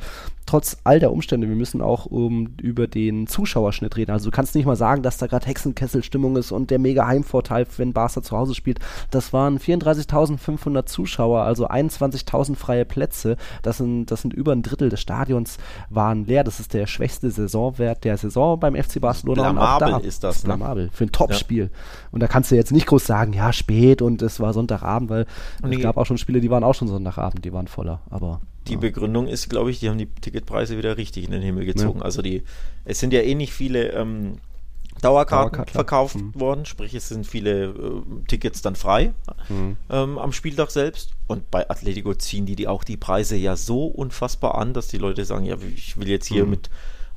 trotz all der Umstände, wir müssen auch um, über den Zuschauerschnitt reden. Also du kannst nicht mal sagen, dass da gerade Hexenkesselstimmung ist und der mega Heimvorteil, wenn Barca zu Hause spielt. Das waren 34.500 Zuschauer, also 21.000 freie Plätze. Das sind, das sind über ein Drittel des Stadions waren leer. Das ist der schwächste Saisonwert der Saison beim FC Barcelona. Blamabel da, ist das. Ne? Blamabel für ein Topspiel. Ja. Und da kannst du jetzt nicht groß sagen, ja spät und es war Sonntagabend, weil und es gab auch schon Spiele, die waren auch schon Sonntagabend, die waren voller. Aber die ja. Begründung ist, glaube ich, die haben die Ticketpreise wieder richtig in den Himmel gezogen. Ja. Also die, es sind ja eh nicht viele ähm, Dauerkarten Dauerkarte. verkauft mhm. worden, sprich es sind viele äh, Tickets dann frei mhm. ähm, am Spieltag selbst. Und bei Atletico ziehen die, die auch die Preise ja so unfassbar an, dass die Leute sagen, ja, ich will jetzt hier mhm. mit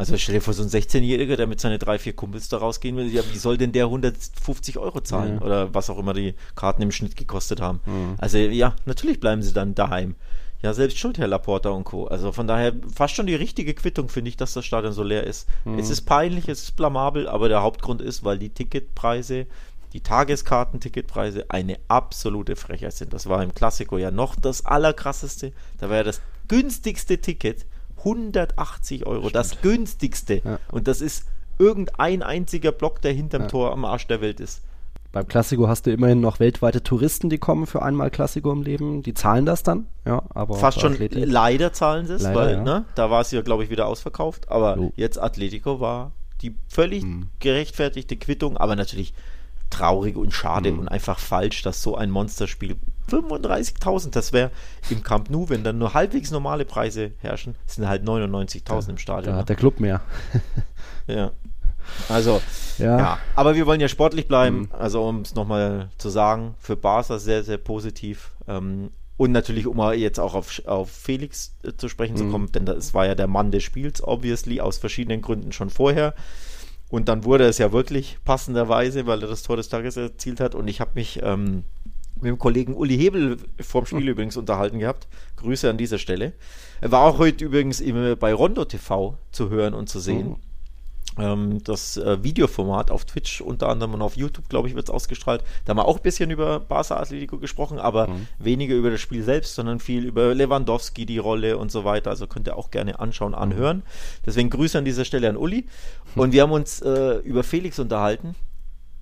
also stell dir vor, so ein 16-Jähriger, der mit seinen drei, vier Kumpels da rausgehen will, ja, wie soll denn der 150 Euro zahlen? Ja. Oder was auch immer die Karten im Schnitt gekostet haben. Mhm. Also ja, natürlich bleiben sie dann daheim. Ja, selbst schuld, Herr Laporta und Co. Also von daher fast schon die richtige Quittung, finde ich, dass das Stadion so leer ist. Mhm. Es ist peinlich, es ist blamabel, aber der Hauptgrund ist, weil die Ticketpreise, die Tageskartenticketpreise eine absolute Frechheit sind. Das war im Klassiko ja noch das allerkrasseste. Da war ja das günstigste Ticket 180 Euro, Stimmt. das günstigste. Ja. Und das ist irgendein einziger Block, der hinterm ja. Tor am Arsch der Welt ist. Beim Klassiko hast du immerhin noch weltweite Touristen, die kommen für einmal Klassiko im Leben. Die zahlen das dann, ja. Aber Fast schon Athletik, leider zahlen sie es, weil ja. ne, da war es ja, glaube ich, wieder ausverkauft. Aber jo. jetzt Atletico war die völlig mhm. gerechtfertigte Quittung, aber natürlich traurig und schade mhm. und einfach falsch, dass so ein Monsterspiel 35.000, das wäre im Camp Nou, wenn dann nur halbwegs normale Preise herrschen, sind halt 99.000 ja, im Stadion. Da hat ne? der Club mehr. ja. Also, ja. ja. Aber wir wollen ja sportlich bleiben. Mhm. Also, um es nochmal zu sagen, für Barca sehr, sehr positiv. Ähm, und natürlich, um jetzt auch auf, auf Felix äh, zu sprechen mhm. zu kommen, denn das war ja der Mann des Spiels, obviously, aus verschiedenen Gründen schon vorher. Und dann wurde es ja wirklich passenderweise, weil er das Tor des Tages erzielt hat. Und ich habe mich ähm, mit dem Kollegen Uli Hebel vorm Spiel mhm. übrigens unterhalten gehabt. Grüße an dieser Stelle. Er war auch heute übrigens bei Rondo TV zu hören und zu sehen. Mhm ähm, das äh, Videoformat auf Twitch unter anderem und auf YouTube, glaube ich, wird es ausgestrahlt. Da haben wir auch ein bisschen über Barca Atletico gesprochen, aber mhm. weniger über das Spiel selbst, sondern viel über Lewandowski, die Rolle und so weiter. Also könnt ihr auch gerne anschauen, anhören. Deswegen Grüße an dieser Stelle an Uli. Und wir haben uns äh, über Felix unterhalten,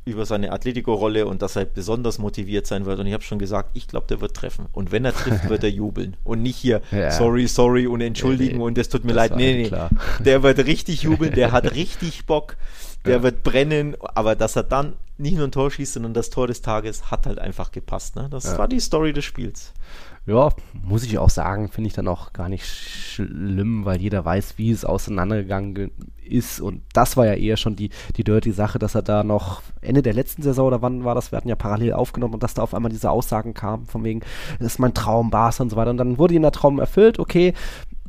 über seine Atletico-Rolle und dass er besonders motiviert sein wird. Und ich habe schon gesagt, ich glaube, der wird treffen. Und wenn er trifft, wird er jubeln. Und nicht hier, ja. sorry, sorry und entschuldigen nee, und es tut mir leid. Nee, nee, klar. der wird richtig jubeln, der hat richtig Bock, der ja. wird brennen. Aber dass er dann nicht nur ein Tor schießt, sondern das Tor des Tages hat halt einfach gepasst. Ne? Das ja. war die Story des Spiels ja, muss ich auch sagen, finde ich dann auch gar nicht schlimm, weil jeder weiß, wie es auseinandergegangen ist. Und das war ja eher schon die, die dirty Sache, dass er da noch Ende der letzten Saison oder wann war das? Wir hatten ja parallel aufgenommen und dass da auf einmal diese Aussagen kamen, von wegen, das ist mein Traum, Bars und so weiter. Und dann wurde ihm der Traum erfüllt, okay,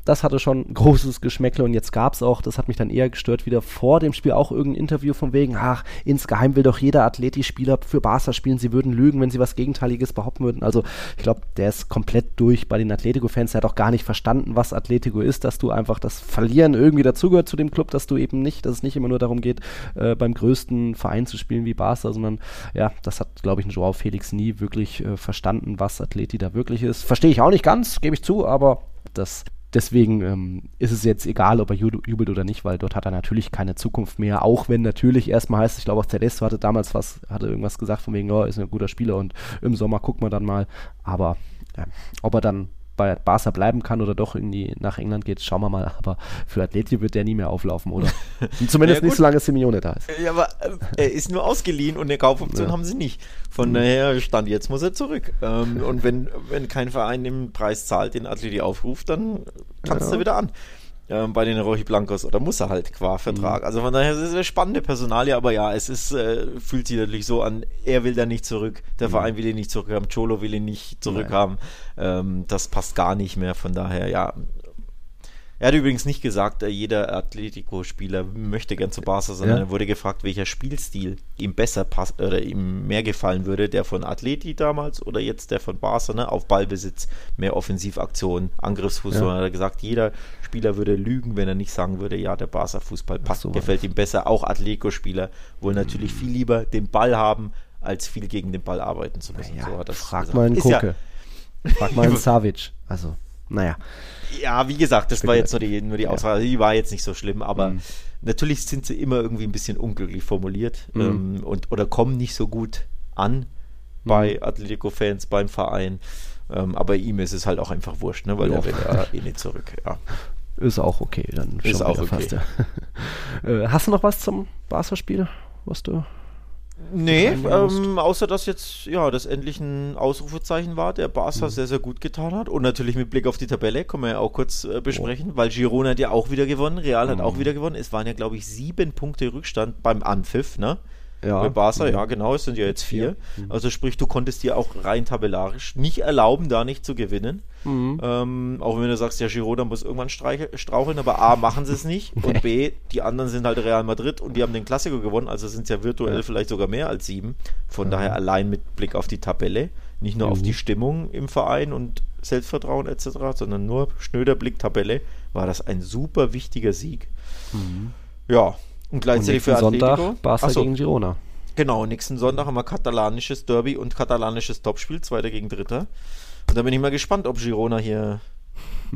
das hatte schon großes Geschmäckle und jetzt gab es auch, das hat mich dann eher gestört, wieder vor dem Spiel auch irgendein Interview von wegen, ach, insgeheim will doch jeder Atleti-Spieler für Barca spielen, sie würden lügen, wenn sie was Gegenteiliges behaupten würden. Also ich glaube, der ist komplett durch bei den Atletico-Fans, der hat auch gar nicht verstanden, was Atletico ist, dass du einfach das Verlieren irgendwie dazugehört zu dem Club, dass du eben nicht, dass es nicht immer nur darum geht, äh, beim größten Verein zu spielen wie Barca, sondern ja, das hat, glaube ich, ein Joao Felix nie wirklich äh, verstanden, was Atleti da wirklich ist. Verstehe ich auch nicht ganz, gebe ich zu, aber das deswegen ähm, ist es jetzt egal, ob er jubelt oder nicht, weil dort hat er natürlich keine Zukunft mehr. Auch wenn natürlich erstmal heißt, ich glaube auch Tedesco hatte damals was, hatte irgendwas gesagt von wegen, oh, ist ein guter Spieler und im Sommer guckt man dann mal. Aber äh, ob er dann bei Barca bleiben kann oder doch irgendwie nach England geht, schauen wir mal. Aber für Atleti wird der nie mehr auflaufen, oder? Zumindest ja, nicht, solange Simeone da ist. Ja, aber äh, er ist nur ausgeliehen und eine Kaufoption ja. haben sie nicht. Von mhm. daher stand jetzt muss er zurück. Ähm, und wenn, wenn kein Verein den Preis zahlt, den Atleti aufruft, dann tanzt ja. er wieder an ähm, bei den Rochi Blancos oder muss er halt qua Vertrag. Mhm. Also von daher ist es eine spannende Personalie, aber ja, es ist, äh, fühlt sich natürlich so an, er will da nicht zurück, der mhm. Verein will ihn nicht zurückhaben, Cholo will ihn nicht zurückhaben. Ähm, das passt gar nicht mehr, von daher, ja, er hat übrigens nicht gesagt, äh, jeder Atletico-Spieler möchte gern zu Barca, sondern ja. er wurde gefragt, welcher Spielstil ihm besser passt oder ihm mehr gefallen würde, der von Atleti damals oder jetzt der von Barca, ne? auf Ballbesitz, mehr Offensivaktion, Angriffsfußball. Ja. Hat er gesagt, jeder Spieler würde lügen, wenn er nicht sagen würde, ja, der Barca-Fußball passt, so. gefällt ihm besser. Auch Atletico-Spieler wollen natürlich viel lieber den Ball haben, als viel gegen den Ball arbeiten zu müssen. Ja, so frag gesagt. mal einen Koke. frag mal einen Savic. Also, naja. Ja, wie gesagt, das war jetzt nur die, nur die Aussage, die war jetzt nicht so schlimm, aber mhm. natürlich sind sie immer irgendwie ein bisschen unglücklich formuliert mhm. ähm, und, oder kommen nicht so gut an bei mhm. Atletico-Fans, beim Verein. Ähm, aber ihm ist es halt auch einfach wurscht, ne? weil ja. er will ja eh nicht zurück. Ja. Ist auch okay, dann ist auch okay. Fast, ja. äh, hast du noch was zum Barca-Spiel, was du Nee, ähm, außer dass jetzt ja das endlich ein Ausrufezeichen war, der Barca mhm. sehr, sehr gut getan hat. Und natürlich mit Blick auf die Tabelle, können wir ja auch kurz äh, besprechen, oh. weil Girona hat ja auch wieder gewonnen, Real hat mhm. auch wieder gewonnen. Es waren ja, glaube ich, sieben Punkte Rückstand beim Anpfiff, ne? Ja. Bei Barca, mhm. ja genau, es sind ja jetzt vier. Mhm. Also sprich, du konntest dir auch rein tabellarisch nicht erlauben, da nicht zu gewinnen. Mhm. Ähm, auch wenn du sagst, ja, Girona muss irgendwann straucheln, aber A, machen sie es nicht und B, die anderen sind halt Real Madrid und die haben den Klassiker gewonnen, also sind es ja virtuell ja. vielleicht sogar mehr als sieben. Von mhm. daher allein mit Blick auf die Tabelle, nicht nur auf mhm. die Stimmung im Verein und Selbstvertrauen etc., sondern nur schnöder Blick Tabelle, war das ein super wichtiger Sieg. Mhm. Ja, und gleichzeitig und für Sonntag Atletico. Barca Achso, gegen Girona. Genau, nächsten Sonntag haben wir katalanisches Derby und katalanisches Topspiel, zweiter gegen dritter. Und da bin ich mal gespannt, ob Girona hier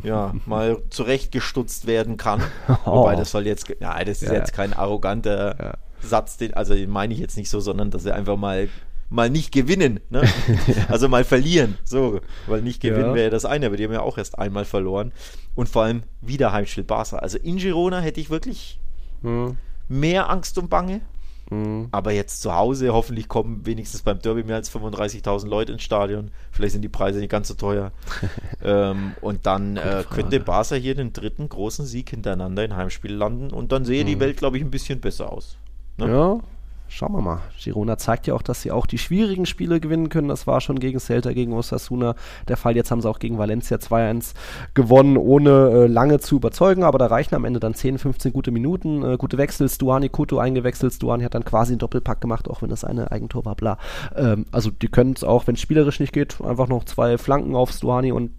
ja, mal zurechtgestutzt werden kann. Oh. Wobei das soll jetzt, ja, das ist ja, jetzt kein arroganter ja. Satz, den, also den meine ich jetzt nicht so, sondern dass sie einfach mal mal nicht gewinnen, ne? also mal verlieren, so, weil nicht gewinnen wäre ja das eine, aber die haben ja auch erst einmal verloren und vor allem wieder Heimspiel Barca. Also in Girona hätte ich wirklich hm mehr Angst und Bange. Mhm. Aber jetzt zu Hause, hoffentlich kommen wenigstens beim Derby mehr als 35.000 Leute ins Stadion. Vielleicht sind die Preise nicht ganz so teuer. ähm, und dann äh, könnte Barca hier den dritten großen Sieg hintereinander in Heimspiel landen. Und dann sehe mhm. die Welt, glaube ich, ein bisschen besser aus. Ne? Ja, schauen wir mal. Girona zeigt ja auch, dass sie auch die schwierigen Spiele gewinnen können. Das war schon gegen Celta, gegen Osasuna der Fall. Jetzt haben sie auch gegen Valencia 2-1 gewonnen, ohne äh, lange zu überzeugen. Aber da reichen am Ende dann 10, 15 gute Minuten. Äh, gute Wechsel. Stuani Kuto eingewechselt. Stuani hat dann quasi einen Doppelpack gemacht, auch wenn das eine Eigentor war. Bla. Ähm, also die können es auch, wenn es spielerisch nicht geht, einfach noch zwei Flanken auf Stuani und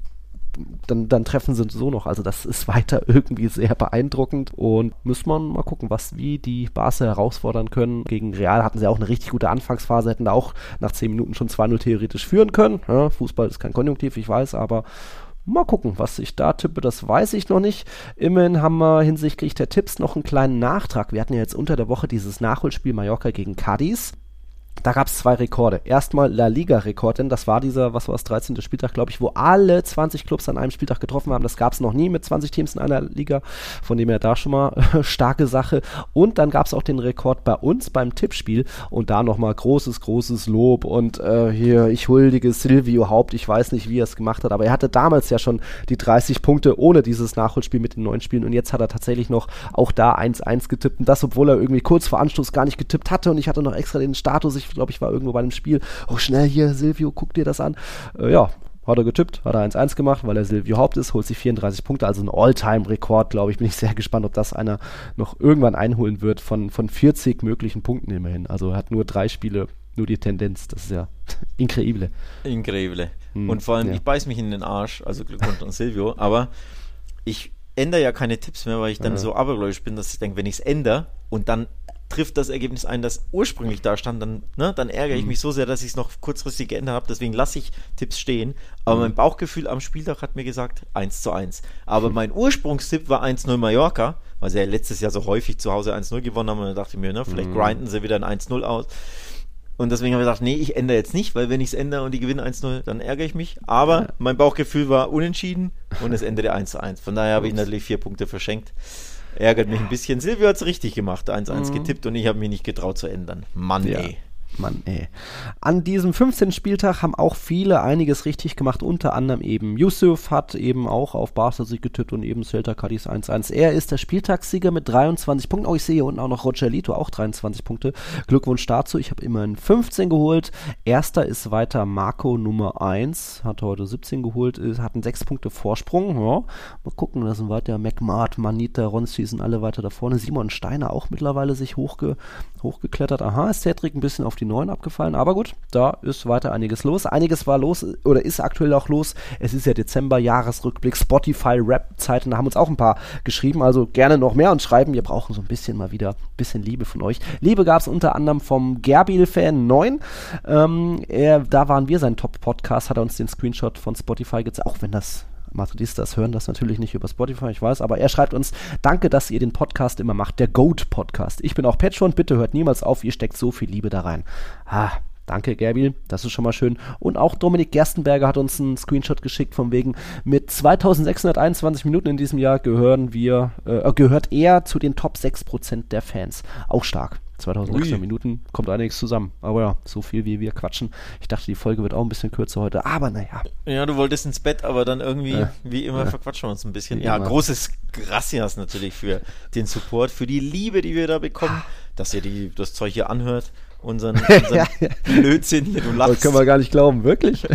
dann, dann treffen sie so noch. Also das ist weiter irgendwie sehr beeindruckend und müssen wir mal gucken, was wie die Barca herausfordern können. Gegen Real hatten sie auch eine richtig gute Anfangsphase, hätten da auch nach 10 Minuten schon 2-0 theoretisch führen können. Ja, Fußball ist kein Konjunktiv, ich weiß, aber Mal gucken, was ich da tippe, das weiß ich noch nicht. Immerhin haben wir hinsichtlich der Tipps noch einen kleinen Nachtrag. Wir hatten ja jetzt unter der Woche dieses Nachholspiel Mallorca gegen Cadiz. Da gab es zwei Rekorde. Erstmal La Liga-Rekord, denn das war dieser, was war das, 13. Spieltag, glaube ich, wo alle 20 Clubs an einem Spieltag getroffen haben. Das gab es noch nie mit 20 Teams in einer Liga. Von dem her da schon mal starke Sache. Und dann gab es auch den Rekord bei uns beim Tippspiel. Und da nochmal großes, großes Lob. Und äh, hier, ich huldige Silvio Haupt. Ich weiß nicht, wie er es gemacht hat, aber er hatte damals ja schon die 30 Punkte ohne dieses Nachholspiel mit den neuen Spielen. Und jetzt hat er tatsächlich noch auch da 1-1 getippt. Und das, obwohl er irgendwie kurz vor Anstoß gar nicht getippt hatte. Und ich hatte noch extra den Status. Ich glaube, ich war irgendwo bei einem Spiel. Oh, schnell hier, Silvio, guck dir das an. Äh, ja, hat er getippt, hat er 1-1 gemacht, weil er Silvio Haupt ist, holt sich 34 Punkte, also ein All-Time-Rekord, glaube ich. Bin ich sehr gespannt, ob das einer noch irgendwann einholen wird von, von 40 möglichen Punkten immerhin. Also er hat nur drei Spiele, nur die Tendenz. Das ist ja increíble. Increíble. Hm, Und vor allem, ja. ich beiß mich in den Arsch, also Glückwunsch an Silvio, aber ich ändere ja keine Tipps mehr, weil ich dann ja. so abergläubisch bin, dass ich denke, wenn ich es ändere und dann trifft das Ergebnis ein, das ursprünglich da stand, dann, ne, dann ärgere ich mhm. mich so sehr, dass ich es noch kurzfristig geändert habe. Deswegen lasse ich Tipps stehen. Aber mhm. mein Bauchgefühl am Spieltag hat mir gesagt 1 zu 1. Aber mhm. mein Ursprungstipp war 1-0 Mallorca, weil sie ja letztes Jahr so häufig zu Hause 1-0 gewonnen haben. Und da dachte ich mir, ne, vielleicht mhm. grinden sie wieder ein 1-0 aus. Und deswegen habe ich gedacht, nee, ich ändere jetzt nicht, weil wenn ich es ändere und die gewinnen 1-0, dann ärgere ich mich. Aber ja. mein Bauchgefühl war unentschieden und es endete 1-1. Von daher habe ich natürlich vier Punkte verschenkt. Ärgert mich ein bisschen. Silvio hat es richtig gemacht, 1-1 mhm. getippt und ich habe mich nicht getraut zu ändern. Mann, ja. ey. Mann, ey. An diesem 15. Spieltag haben auch viele einiges richtig gemacht, unter anderem eben Yusuf hat eben auch auf Barca Sieg getippt und eben Celta Cadiz 1-1. Er ist der Spieltagssieger mit 23 Punkten. Oh, ich sehe hier unten auch noch Roger Lito, auch 23 Punkte. Glückwunsch dazu. Ich habe immerhin 15 geholt. Erster ist weiter Marco Nummer 1, hat heute 17 geholt, hatten 6 Punkte Vorsprung. Ja. Mal gucken, da sind weiter McMart, Manita, Ronsi sind alle weiter da vorne. Simon Steiner auch mittlerweile sich hochge hochgeklettert. Aha, ist Cedric ein bisschen auf die 9 abgefallen, aber gut, da ist weiter einiges los. Einiges war los oder ist aktuell auch los. Es ist ja Dezember, Jahresrückblick, Spotify, Rap-Zeiten, da haben uns auch ein paar geschrieben, also gerne noch mehr und schreiben. Wir brauchen so ein bisschen mal wieder ein bisschen Liebe von euch. Liebe gab es unter anderem vom Gerbil-Fan 9. Ähm, er, da waren wir sein Top-Podcast, hat er uns den Screenshot von Spotify gezeigt, auch wenn das Madridistas hören das natürlich nicht über Spotify, ich weiß, aber er schreibt uns, danke, dass ihr den Podcast immer macht, der Goat Podcast. Ich bin auch Patreon, bitte hört niemals auf, ihr steckt so viel Liebe da rein. Ah, Danke, Gerbil, das ist schon mal schön. Und auch Dominik Gerstenberger hat uns einen Screenshot geschickt, von wegen, mit 2621 Minuten in diesem Jahr gehören wir, äh, gehört er zu den Top 6% der Fans. Auch stark. 2600 Minuten kommt einiges zusammen. Aber ja, so viel wie wir quatschen. Ich dachte, die Folge wird auch ein bisschen kürzer heute, aber naja. Ja, du wolltest ins Bett, aber dann irgendwie, ja. wie immer, ja. verquatschen wir uns ein bisschen. Ja, immer. großes Gracias natürlich für den Support, für die Liebe, die wir da bekommen, dass ihr die, das Zeug hier anhört. Unseren, unseren Blödsinn hier, du lachst. Das können wir gar nicht glauben, wirklich?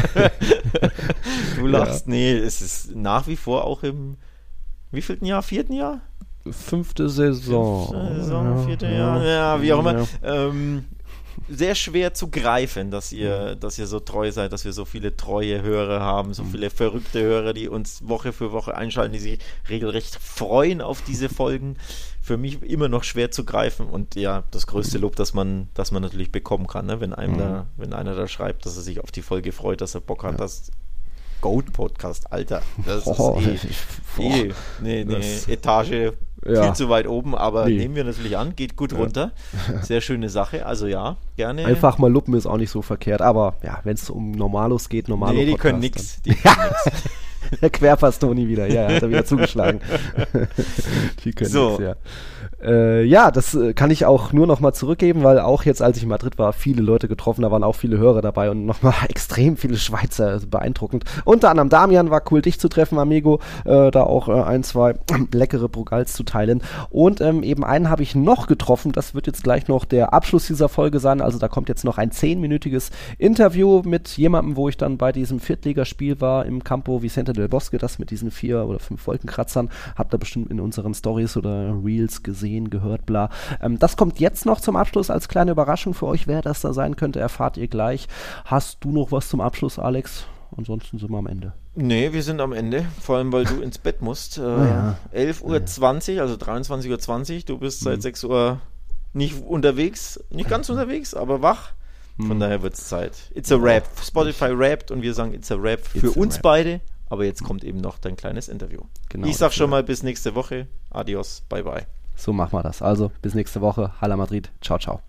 du lachst, nee, es ist nach wie vor auch im wievielten Jahr? Vierten Jahr? Fünfte Saison. Fünfte Saison, ja, vierte Jahr, ja, wie auch immer. Ähm, sehr schwer zu greifen, dass ihr, dass ihr so treu seid, dass wir so viele treue Hörer haben, so mhm. viele verrückte Hörer, die uns Woche für Woche einschalten, die sich regelrecht freuen auf diese Folgen. Für mich immer noch schwer zu greifen und ja, das größte Lob, das man, das man natürlich bekommen kann, ne? wenn einem mhm. da, wenn einer da schreibt, dass er sich auf die Folge freut, dass er Bock hat, ja. dass Goat Podcast, Alter. Das oh, ist eh, eh nee, nee, Etage ja. viel zu weit oben, aber nee. nehmen wir natürlich an, geht gut runter. Sehr schöne Sache, also ja, gerne. Einfach mal luppen ist auch nicht so verkehrt, aber ja, wenn es um Normalos geht, Normalo Nee, die Podcast, können nichts. Die können nix. Der Querpass-Toni wieder, ja, hat er wieder zugeschlagen. die können so. nix, ja. Äh, ja, das äh, kann ich auch nur nochmal zurückgeben, weil auch jetzt, als ich in Madrid war, viele Leute getroffen, da waren auch viele Hörer dabei und nochmal extrem viele Schweizer, also beeindruckend. Unter anderem Damian war cool, dich zu treffen, Amigo, äh, da auch äh, ein, zwei leckere Brugals zu teilen. Und ähm, eben einen habe ich noch getroffen, das wird jetzt gleich noch der Abschluss dieser Folge sein, also da kommt jetzt noch ein zehnminütiges Interview mit jemandem, wo ich dann bei diesem Viertligaspiel war im Campo Vicente del Bosque, das mit diesen vier oder fünf Wolkenkratzern, habt ihr bestimmt in unseren Stories oder Reels gesehen gehört, bla. Ähm, das kommt jetzt noch zum Abschluss als kleine Überraschung für euch. Wer das da sein könnte, erfahrt ihr gleich. Hast du noch was zum Abschluss, Alex? Ansonsten sind wir am Ende. Nee, wir sind am Ende, vor allem weil du ins Bett musst. Äh, ja. 11.20 Uhr, also 23.20 Uhr, du bist seit mhm. 6 Uhr nicht unterwegs, nicht ganz unterwegs, aber wach. Von mhm. daher wird es Zeit. It's a Rap. Spotify rappt und wir sagen It's a Rap für It's uns rap. beide. Aber jetzt kommt eben noch dein kleines Interview. Genau, ich sag schon mal bis nächste Woche. Adios, bye bye. So machen wir das. Also bis nächste Woche. Hala Madrid. Ciao, ciao.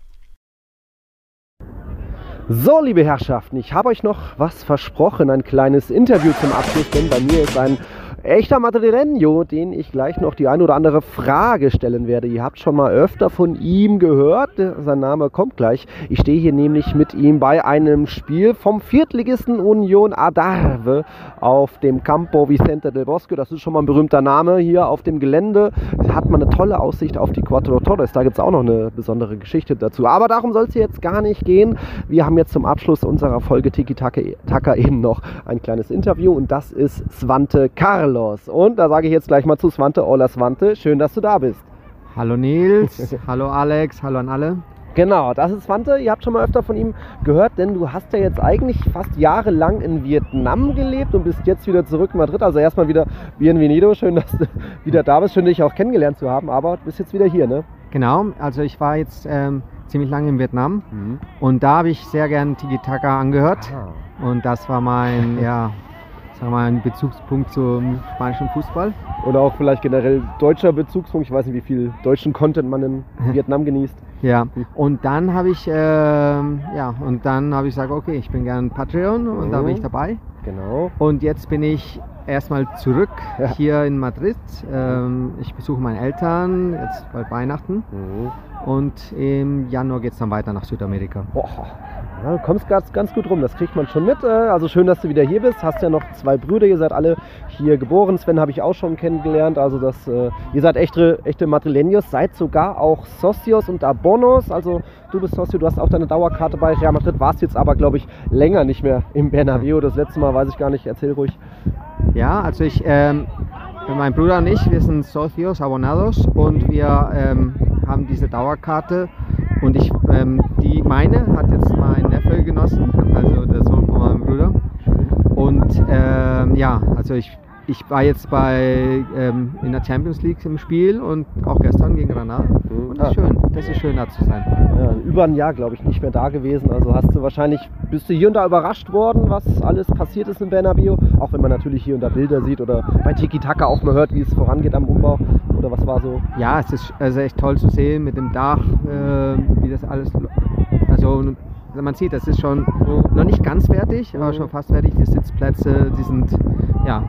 So, liebe Herrschaften, ich habe euch noch was versprochen, ein kleines Interview zum Abschluss, denn bei mir ist ein Echter Madrileño, den ich gleich noch die eine oder andere Frage stellen werde. Ihr habt schon mal öfter von ihm gehört. Sein Name kommt gleich. Ich stehe hier nämlich mit ihm bei einem Spiel vom Viertligisten Union Adarve auf dem Campo Vicente del Bosque. Das ist schon mal ein berühmter Name hier auf dem Gelände. Hat man eine tolle Aussicht auf die Quattro Torres. Da gibt es auch noch eine besondere Geschichte dazu. Aber darum soll es jetzt gar nicht gehen. Wir haben jetzt zum Abschluss unserer Folge Tiki Taka eben noch ein kleines Interview und das ist Svante Carlo. Carlos. Und da sage ich jetzt gleich mal zu Svante, Ola Svante, schön, dass du da bist. Hallo Nils, hallo Alex, hallo an alle. Genau, das ist Svante. Ihr habt schon mal öfter von ihm gehört, denn du hast ja jetzt eigentlich fast jahrelang in Vietnam gelebt und bist jetzt wieder zurück in Madrid. Also erstmal wieder Bienvenido, schön, dass du wieder da bist, schön dich auch kennengelernt zu haben, aber du bist jetzt wieder hier, ne? Genau, also ich war jetzt ähm, ziemlich lange in Vietnam mhm. und da habe ich sehr gern Tiki Taka angehört ah. und das war mein, ja, sagen wir mal, ein Bezugspunkt zum spanischen Fußball. Oder auch vielleicht generell deutscher Bezugspunkt. Ich weiß nicht, wie viel deutschen Content man in Vietnam genießt. Ja, und dann habe ich, äh, ja, und dann habe ich gesagt, okay, ich bin gern Patreon und oh. da bin ich mhm. dabei. Genau. Und jetzt bin ich erstmal zurück ja. hier in Madrid. Ähm, ich besuche meine Eltern, jetzt bald Weihnachten. Mhm. Und im Januar geht es dann weiter nach Südamerika. Boah. Ja, du kommst ganz, ganz gut rum, das kriegt man schon mit. Äh, also schön, dass du wieder hier bist. Hast ja noch zwei Brüder, ihr seid alle hier geboren. Sven habe ich auch schon kennengelernt. Also das, äh, ihr seid echte, echte Madrileños, seid sogar auch Socios und Abonos. Also du bist Socio, du hast auch deine Dauerkarte bei Real Madrid, warst jetzt aber, glaube ich, länger nicht mehr im Bernabeu. Das letzte Mal weiß ich gar nicht, erzähl ruhig. Ja, also ich, ähm, mein Bruder und ich, wir sind Socios, Abonados und wir ähm, haben diese Dauerkarte und ich, ähm, die meine hat jetzt mein Neffe genossen, also der Sohn von meinem Bruder. Und ähm, ja, also ich ich war jetzt bei ähm, in der Champions League im Spiel und auch gestern gegen Granada. Mhm. Und das ist schön, das ist schön da zu sein. Ja, über ein Jahr, glaube ich, nicht mehr da gewesen. Also hast du wahrscheinlich, bist du hier und da überrascht worden, was alles passiert ist in Bernabeu? Auch wenn man natürlich hier und da Bilder sieht oder bei Tiki Taka auch mal hört, wie es vorangeht am Umbau. Oder was war so? Ja, es ist also echt toll zu sehen mit dem Dach, äh, wie das alles. Also man sieht, das ist schon noch nicht ganz fertig, aber schon fast fertig. Die Sitzplätze, die sind, ja,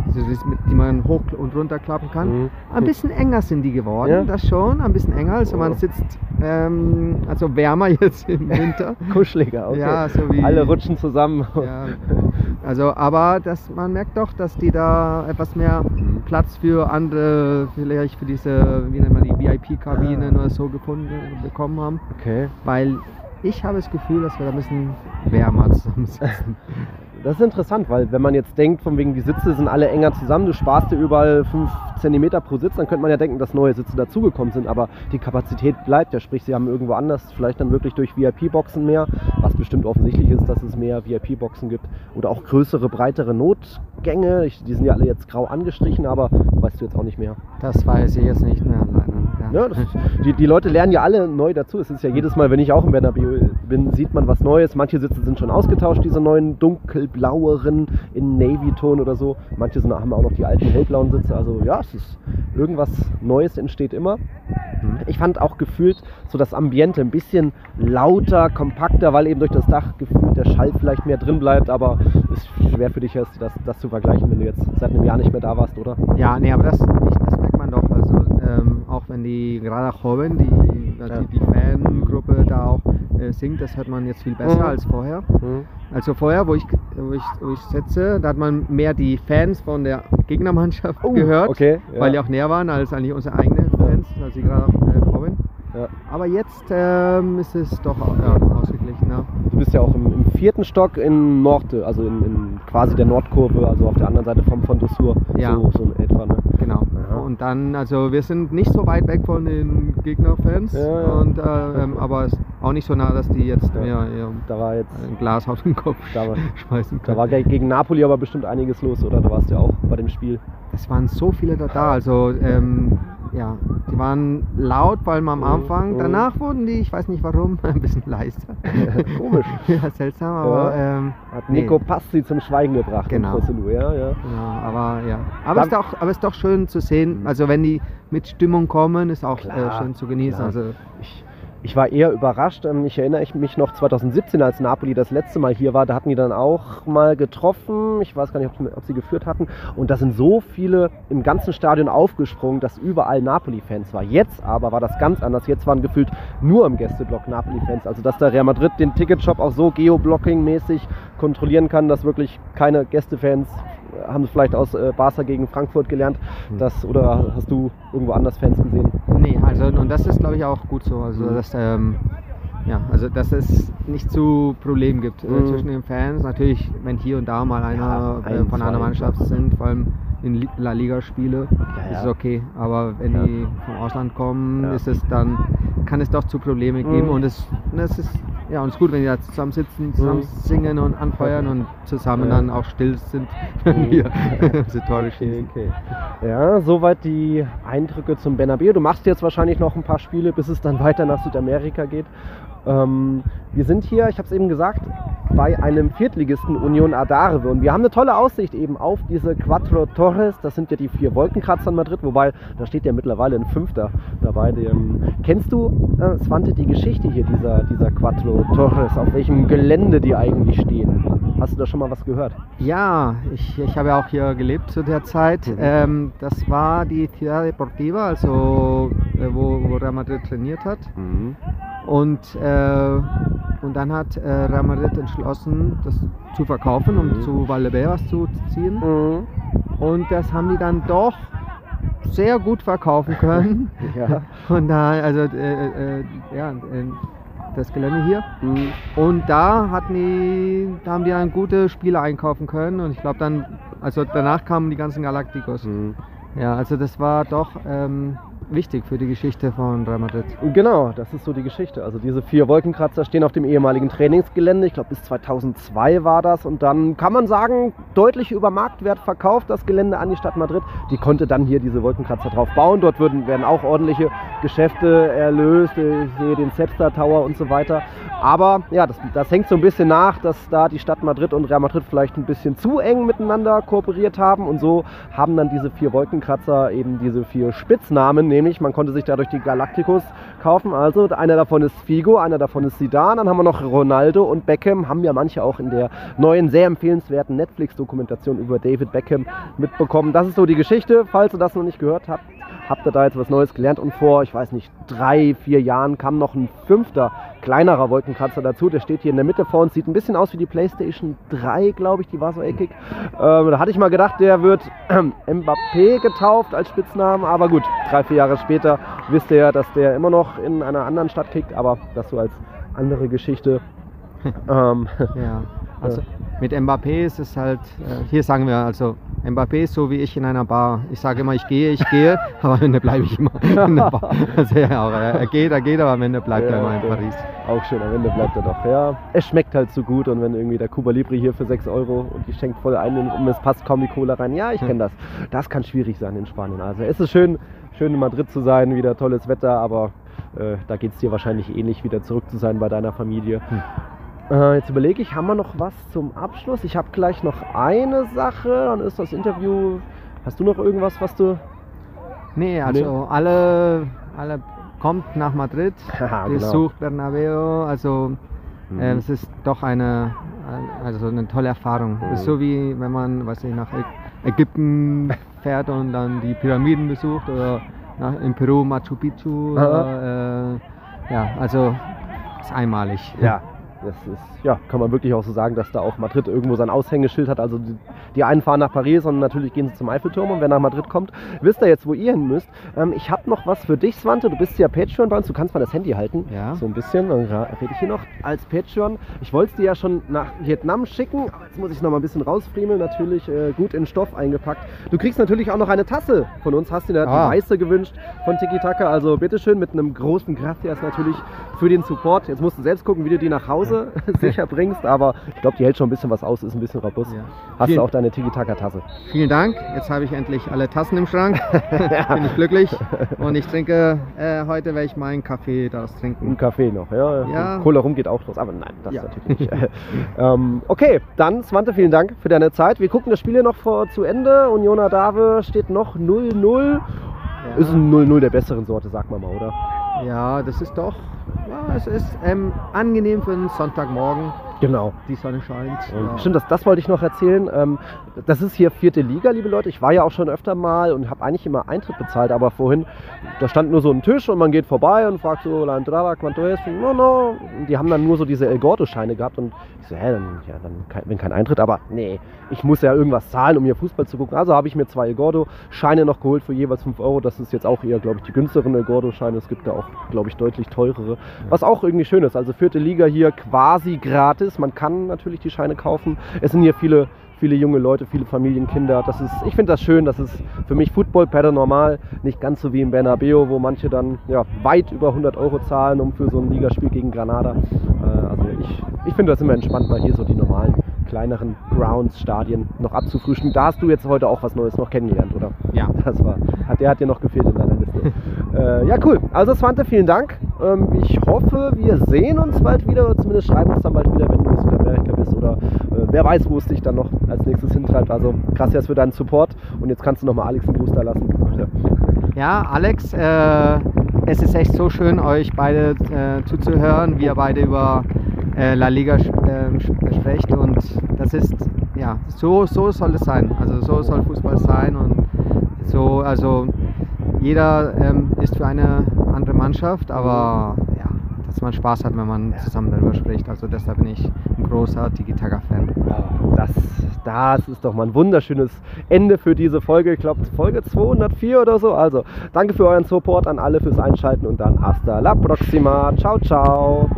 die man hoch und runter klappen kann. Mhm. Ein bisschen enger sind die geworden, ja. das schon, ein bisschen enger. Also man sitzt, ähm, also wärmer jetzt im Winter. Kuscheliger, okay. Ja, so wie, Alle rutschen zusammen. Ja. Also, aber das, man merkt doch, dass die da etwas mehr mhm. Platz für andere, vielleicht für diese, wie nennt man die, VIP-Kabinen ah. oder so gefunden bekommen haben. Okay. Weil ich habe das Gefühl, dass wir da ein bisschen wärmer zusammensitzen. Das ist interessant, weil wenn man jetzt denkt, von wegen die Sitze sind alle enger zusammen, du sparst dir überall 5 cm pro Sitz, dann könnte man ja denken, dass neue Sitze dazugekommen sind, aber die Kapazität bleibt ja, sprich sie haben irgendwo anders vielleicht dann wirklich durch VIP-Boxen mehr, was bestimmt offensichtlich ist, dass es mehr VIP-Boxen gibt oder auch größere, breitere Notgänge, die sind ja alle jetzt grau angestrichen, aber weißt du jetzt auch nicht mehr. Das weiß ich jetzt nicht mehr, leider. Das, die, die Leute lernen ja alle neu dazu. Es ist ja jedes Mal, wenn ich auch im Bernabeu bin, sieht man was Neues. Manche Sitze sind schon ausgetauscht, diese neuen dunkelblaueren in Navy-Ton oder so. Manche sind, haben auch noch die alten hellblauen Sitze. Also ja, es ist irgendwas Neues entsteht immer. Mhm. Ich fand auch gefühlt so das Ambiente ein bisschen lauter, kompakter, weil eben durch das Dach gefühlt der Schall vielleicht mehr drin bleibt, aber es ist schwer für dich, das, das zu vergleichen, wenn du jetzt seit einem Jahr nicht mehr da warst, oder? Ja, nee, aber das, das merkt man doch. Also ähm, auch wenn die gerade Joven, die, ja. die, die Fangruppe da auch äh, singt, das hört man jetzt viel besser mhm. als vorher. Mhm. Also vorher, wo ich, wo, ich, wo ich sitze, da hat man mehr die Fans von der Gegnermannschaft oh, gehört, okay, ja. weil die auch näher waren als eigentlich unsere eigenen Fans, also die gerade äh, Joven. Ja. Aber jetzt ähm, ist es doch ja, ausgeglichen. Du bist ja auch im, im vierten Stock in Norte, also in, in, quasi der Nordkurve, also auf der anderen Seite vom Fondosur. Ja. So, so in etwa. Ne? Genau. Ja. Und dann, also wir sind nicht so weit weg von den Gegnerfans, ja, ja. Und, äh, ähm, aber auch nicht so nah, dass die jetzt mir ihr da war jetzt ein Glas auf den Kopf da war, schmeißen können. Da war gegen Napoli aber bestimmt einiges los, oder? Da warst du ja auch bei dem Spiel. Es waren so viele da, da. also ähm, ja, die waren laut, weil man am mhm. Anfang, danach wurden die, ich weiß nicht warum, ein bisschen leiser. Komisch. ja, seltsam, aber. Ja. Ähm, Hat Nico nee. Passi zum Schweigen gebracht. Genau. ja, ja. Genau, aber ja. Aber es, ist auch, aber es ist doch schön zu sehen, mhm. also wenn die mit Stimmung kommen, ist auch äh, schön zu genießen. Also ich, ich war eher überrascht. Ähm, ich erinnere mich noch 2017, als Napoli das letzte Mal hier war, da hatten die dann auch mal getroffen. Ich weiß gar nicht, ob, sie geführt hatten. Und da sind so viele im ganzen Stadion aufgesprungen, dass überall Napoli-Fans war. Jetzt aber war das ganz anders. Jetzt waren gefühlt nur im Gästeblock Napoli-Fans. Also dass der Real Madrid den Ticketshop auch so geoblocking-mäßig kontrollieren kann, dass wirklich keine Gästefans haben es vielleicht aus äh, Barca gegen Frankfurt gelernt, hm. das, oder hast du irgendwo anders Fans gesehen? Nee, also und das ist glaube ich auch gut so. Also mhm. dass, ähm, ja, also dass es nicht zu Problemen gibt äh, mhm. zwischen den Fans. Natürlich, wenn hier und da mal einer ja, äh, von einer Mannschaft sind, vor allem in La Liga Spiele, ja, ja. ist es okay. Aber wenn die vom Ausland kommen, ist es dann kann es doch zu Problemen geben mhm. und es, es ist ja, und es ist gut, wenn die da zusammen sitzen, zusammen mhm. singen und anfeuern und zusammen ja. dann auch still sind, wenn wir diese Tore schießen. Okay, okay. Ja, soweit die Eindrücke zum Bernabeu. Du machst jetzt wahrscheinlich noch ein paar Spiele, bis es dann weiter nach Südamerika geht. Ähm, wir sind hier, ich habe es eben gesagt, bei einem Viertligisten Union Adarve und wir haben eine tolle Aussicht eben auf diese Quattro Torres. Das sind ja die vier Wolkenkratzer in Madrid, wobei da steht ja mittlerweile ein Fünfter dabei. Dem, kennst du, äh, Svante, die Geschichte hier dieser, dieser Quattro Torres, auf welchem Gelände die eigentlich stehen? Hast du da schon mal was gehört? Ja, ich, ich habe ja auch hier gelebt zu der Zeit. Mhm. Ähm, das war die Ciudad Deportiva, also äh, wo, wo Real Madrid trainiert hat. Mhm. Und, äh, und dann hat äh, Real Madrid entschlossen, das zu verkaufen, um mhm. zu Valdebebas zu ziehen. Mhm. Und das haben die dann doch sehr gut verkaufen können. ja. Und da, also, äh, äh, ja, äh, das Gelände hier. Mhm. Und da hatten die, da haben die dann gute Spieler einkaufen können. Und ich glaube dann, also danach kamen die ganzen Galacticos. Mhm. Ja, also das war doch ähm, wichtig für die Geschichte von Real Madrid. Genau, das ist so die Geschichte. Also diese vier Wolkenkratzer stehen auf dem ehemaligen Trainingsgelände. Ich glaube bis 2002 war das. Und dann kann man sagen, deutlich über Marktwert verkauft das Gelände an die Stadt Madrid. Die konnte dann hier diese Wolkenkratzer drauf bauen. Dort würden, werden auch ordentliche Geschäfte erlöst. Ich sehe den Cepster Tower und so weiter. Aber ja, das, das hängt so ein bisschen nach, dass da die Stadt Madrid und Real Madrid vielleicht ein bisschen zu eng miteinander kooperiert haben. Und so haben dann diese vier Wolkenkratzer eben diese vier Spitznamen nämlich man konnte sich dadurch die Galacticos kaufen. Also einer davon ist Figo, einer davon ist Zidane, dann haben wir noch Ronaldo und Beckham, haben ja manche auch in der neuen, sehr empfehlenswerten Netflix-Dokumentation über David Beckham mitbekommen. Das ist so die Geschichte, falls ihr das noch nicht gehört habt habt ihr da jetzt was Neues gelernt und vor, ich weiß nicht, drei, vier Jahren kam noch ein fünfter, kleinerer Wolkenkratzer dazu. Der steht hier in der Mitte vor uns, sieht ein bisschen aus wie die PlayStation 3, glaube ich, die war so eckig. Ähm, da hatte ich mal gedacht, der wird äh, Mbappé getauft als Spitznamen, aber gut, drei, vier Jahre später wisst ihr ja, dass der immer noch in einer anderen Stadt kickt, aber das so als andere Geschichte. ähm, ja, also mit Mbappé ist es halt, äh, hier sagen wir also, Mbappé ist so wie ich in einer Bar. Ich sage immer, ich gehe, ich gehe, aber am Ende bleibe ich immer in der Bar. Also ja, er geht, er geht, aber am Ende bleibt ja, er immer in Paris. Auch schön, am Ende bleibt er doch. Ja, es schmeckt halt so gut und wenn irgendwie der Cuba Libre hier für 6 Euro und die schenkt voll ein und es passt kaum die Cola rein. Ja, ich kenne das. Das kann schwierig sein in Spanien. Also es ist schön, schön in Madrid zu sein, wieder tolles Wetter, aber äh, da geht es dir wahrscheinlich ähnlich, wieder zurück zu sein bei deiner Familie. Hm. Äh, jetzt überlege ich, haben wir noch was zum Abschluss? Ich habe gleich noch eine Sache, dann ist das Interview. Hast du noch irgendwas, was du. Nee, also nee. alle, alle kommt nach Madrid, ja, genau. besucht Bernabeu, also mhm. äh, es ist doch eine, also eine tolle Erfahrung. Mhm. ist so wie wenn man, weiß ich, nach Ägypten fährt und dann die Pyramiden besucht oder nach, in Peru Machu Picchu. Oder, äh, ja, also ist einmalig. Ja, das ist, ja, kann man wirklich auch so sagen, dass da auch Madrid irgendwo sein Aushängeschild hat. Also die, die einen fahren nach Paris und natürlich gehen sie zum Eiffelturm und wer nach Madrid kommt, wisst ihr jetzt, wo ihr hin müsst. Ähm, ich habe noch was für dich, Swante. Du bist ja Patreon bei uns, du kannst mal das Handy halten. Ja. So ein bisschen, dann rede ich hier noch als Patreon. Ich wollte es dir ja schon nach Vietnam schicken. Jetzt muss ich noch mal ein bisschen rausfriemeln. Natürlich äh, gut in Stoff eingepackt. Du kriegst natürlich auch noch eine Tasse von uns. Hast dir eine ah. weiße gewünscht von Tiki Taka. Also bitteschön mit einem großen Gracias natürlich für den Support. Jetzt musst du selbst gucken, wie du die nach Hause sicher bringst, aber ich glaube, die hält schon ein bisschen was aus, ist ein bisschen robust. Ja. Hast Vielen, du auch deine Tiki-Taka-Tasse? Vielen Dank. Jetzt habe ich endlich alle Tassen im Schrank. Bin ich glücklich. Und ich trinke, äh, heute werde ich meinen Kaffee daraus trinken. Ein Kaffee noch, ja. ja. Cola rum geht auch los, aber nein, das ja. natürlich nicht. ähm, okay, dann Svante, vielen Dank für deine Zeit. Wir gucken das Spiel hier noch vor, zu Ende. Union Dave steht noch 0-0. Ja. Ist ein 0-0 der besseren Sorte, sag mal mal, oder? Ja, das ist doch ja, es ist ähm, angenehm für einen Sonntagmorgen. Genau. Die Sonne scheint. Ja. Stimmt, das, das wollte ich noch erzählen. Ähm, das ist hier vierte Liga, liebe Leute. Ich war ja auch schon öfter mal und habe eigentlich immer Eintritt bezahlt, aber vorhin, da stand nur so ein Tisch und man geht vorbei und fragt so, La entrada, cuánto es? No, no. Und die haben dann nur so diese El Gordo-Scheine gehabt und ich so, hä, dann, ja, dann kein, wenn kein Eintritt, aber nee, ich muss ja irgendwas zahlen, um hier Fußball zu gucken. Also habe ich mir zwei El Gordo-Scheine noch geholt für jeweils 5 Euro. Das ist jetzt auch eher, glaube ich, die günstigeren El Gordo-Scheine. Es gibt da auch, glaube ich, deutlich teurere. Was auch irgendwie schön ist. Also vierte Liga hier quasi gratis. Man kann natürlich die Scheine kaufen. Es sind hier viele viele junge Leute, viele Familienkinder. Das ist, ich finde das schön, das ist für mich Football Pedal normal, nicht ganz so wie im Bernabeu, wo manche dann ja, weit über 100 Euro zahlen, um für so ein Ligaspiel gegen Granada. Äh, also ich, ich finde das immer entspannt, mal hier so die normalen kleineren Grounds, Stadien noch abzufrühstücken. Da hast du jetzt heute auch was Neues noch kennengelernt, oder? Ja. Das war, hat, der hat dir noch gefehlt in deiner Liste. äh, ja, cool. Also Svante, vielen Dank. Ähm, ich hoffe, wir sehen uns bald wieder, zumindest schreiben uns dann bald wieder, wenn du in Südamerika bist oder äh, wer weiß, wo es dich dann noch als nächstes hintreibt. Also jetzt für deinen Support und jetzt kannst du nochmal Alex einen Gruß da lassen. Ja, Alex, äh, es ist echt so schön, euch beide äh, zuzuhören, wie ihr beide über äh, La Liga ähm, spricht und das ist, ja, so, so soll es sein. Also so soll Fußball sein und so, also jeder ähm, ist für eine andere Mannschaft, aber ja, dass man Spaß hat, wenn man zusammen darüber spricht. Also deshalb bin ich ein großer Tiki-Taka-Fan. Das, das ist doch mal ein wunderschönes Ende für diese Folge. Ich glaube, Folge 204 oder so. Also, danke für euren Support an alle fürs Einschalten und dann hasta la próxima. Ciao, ciao.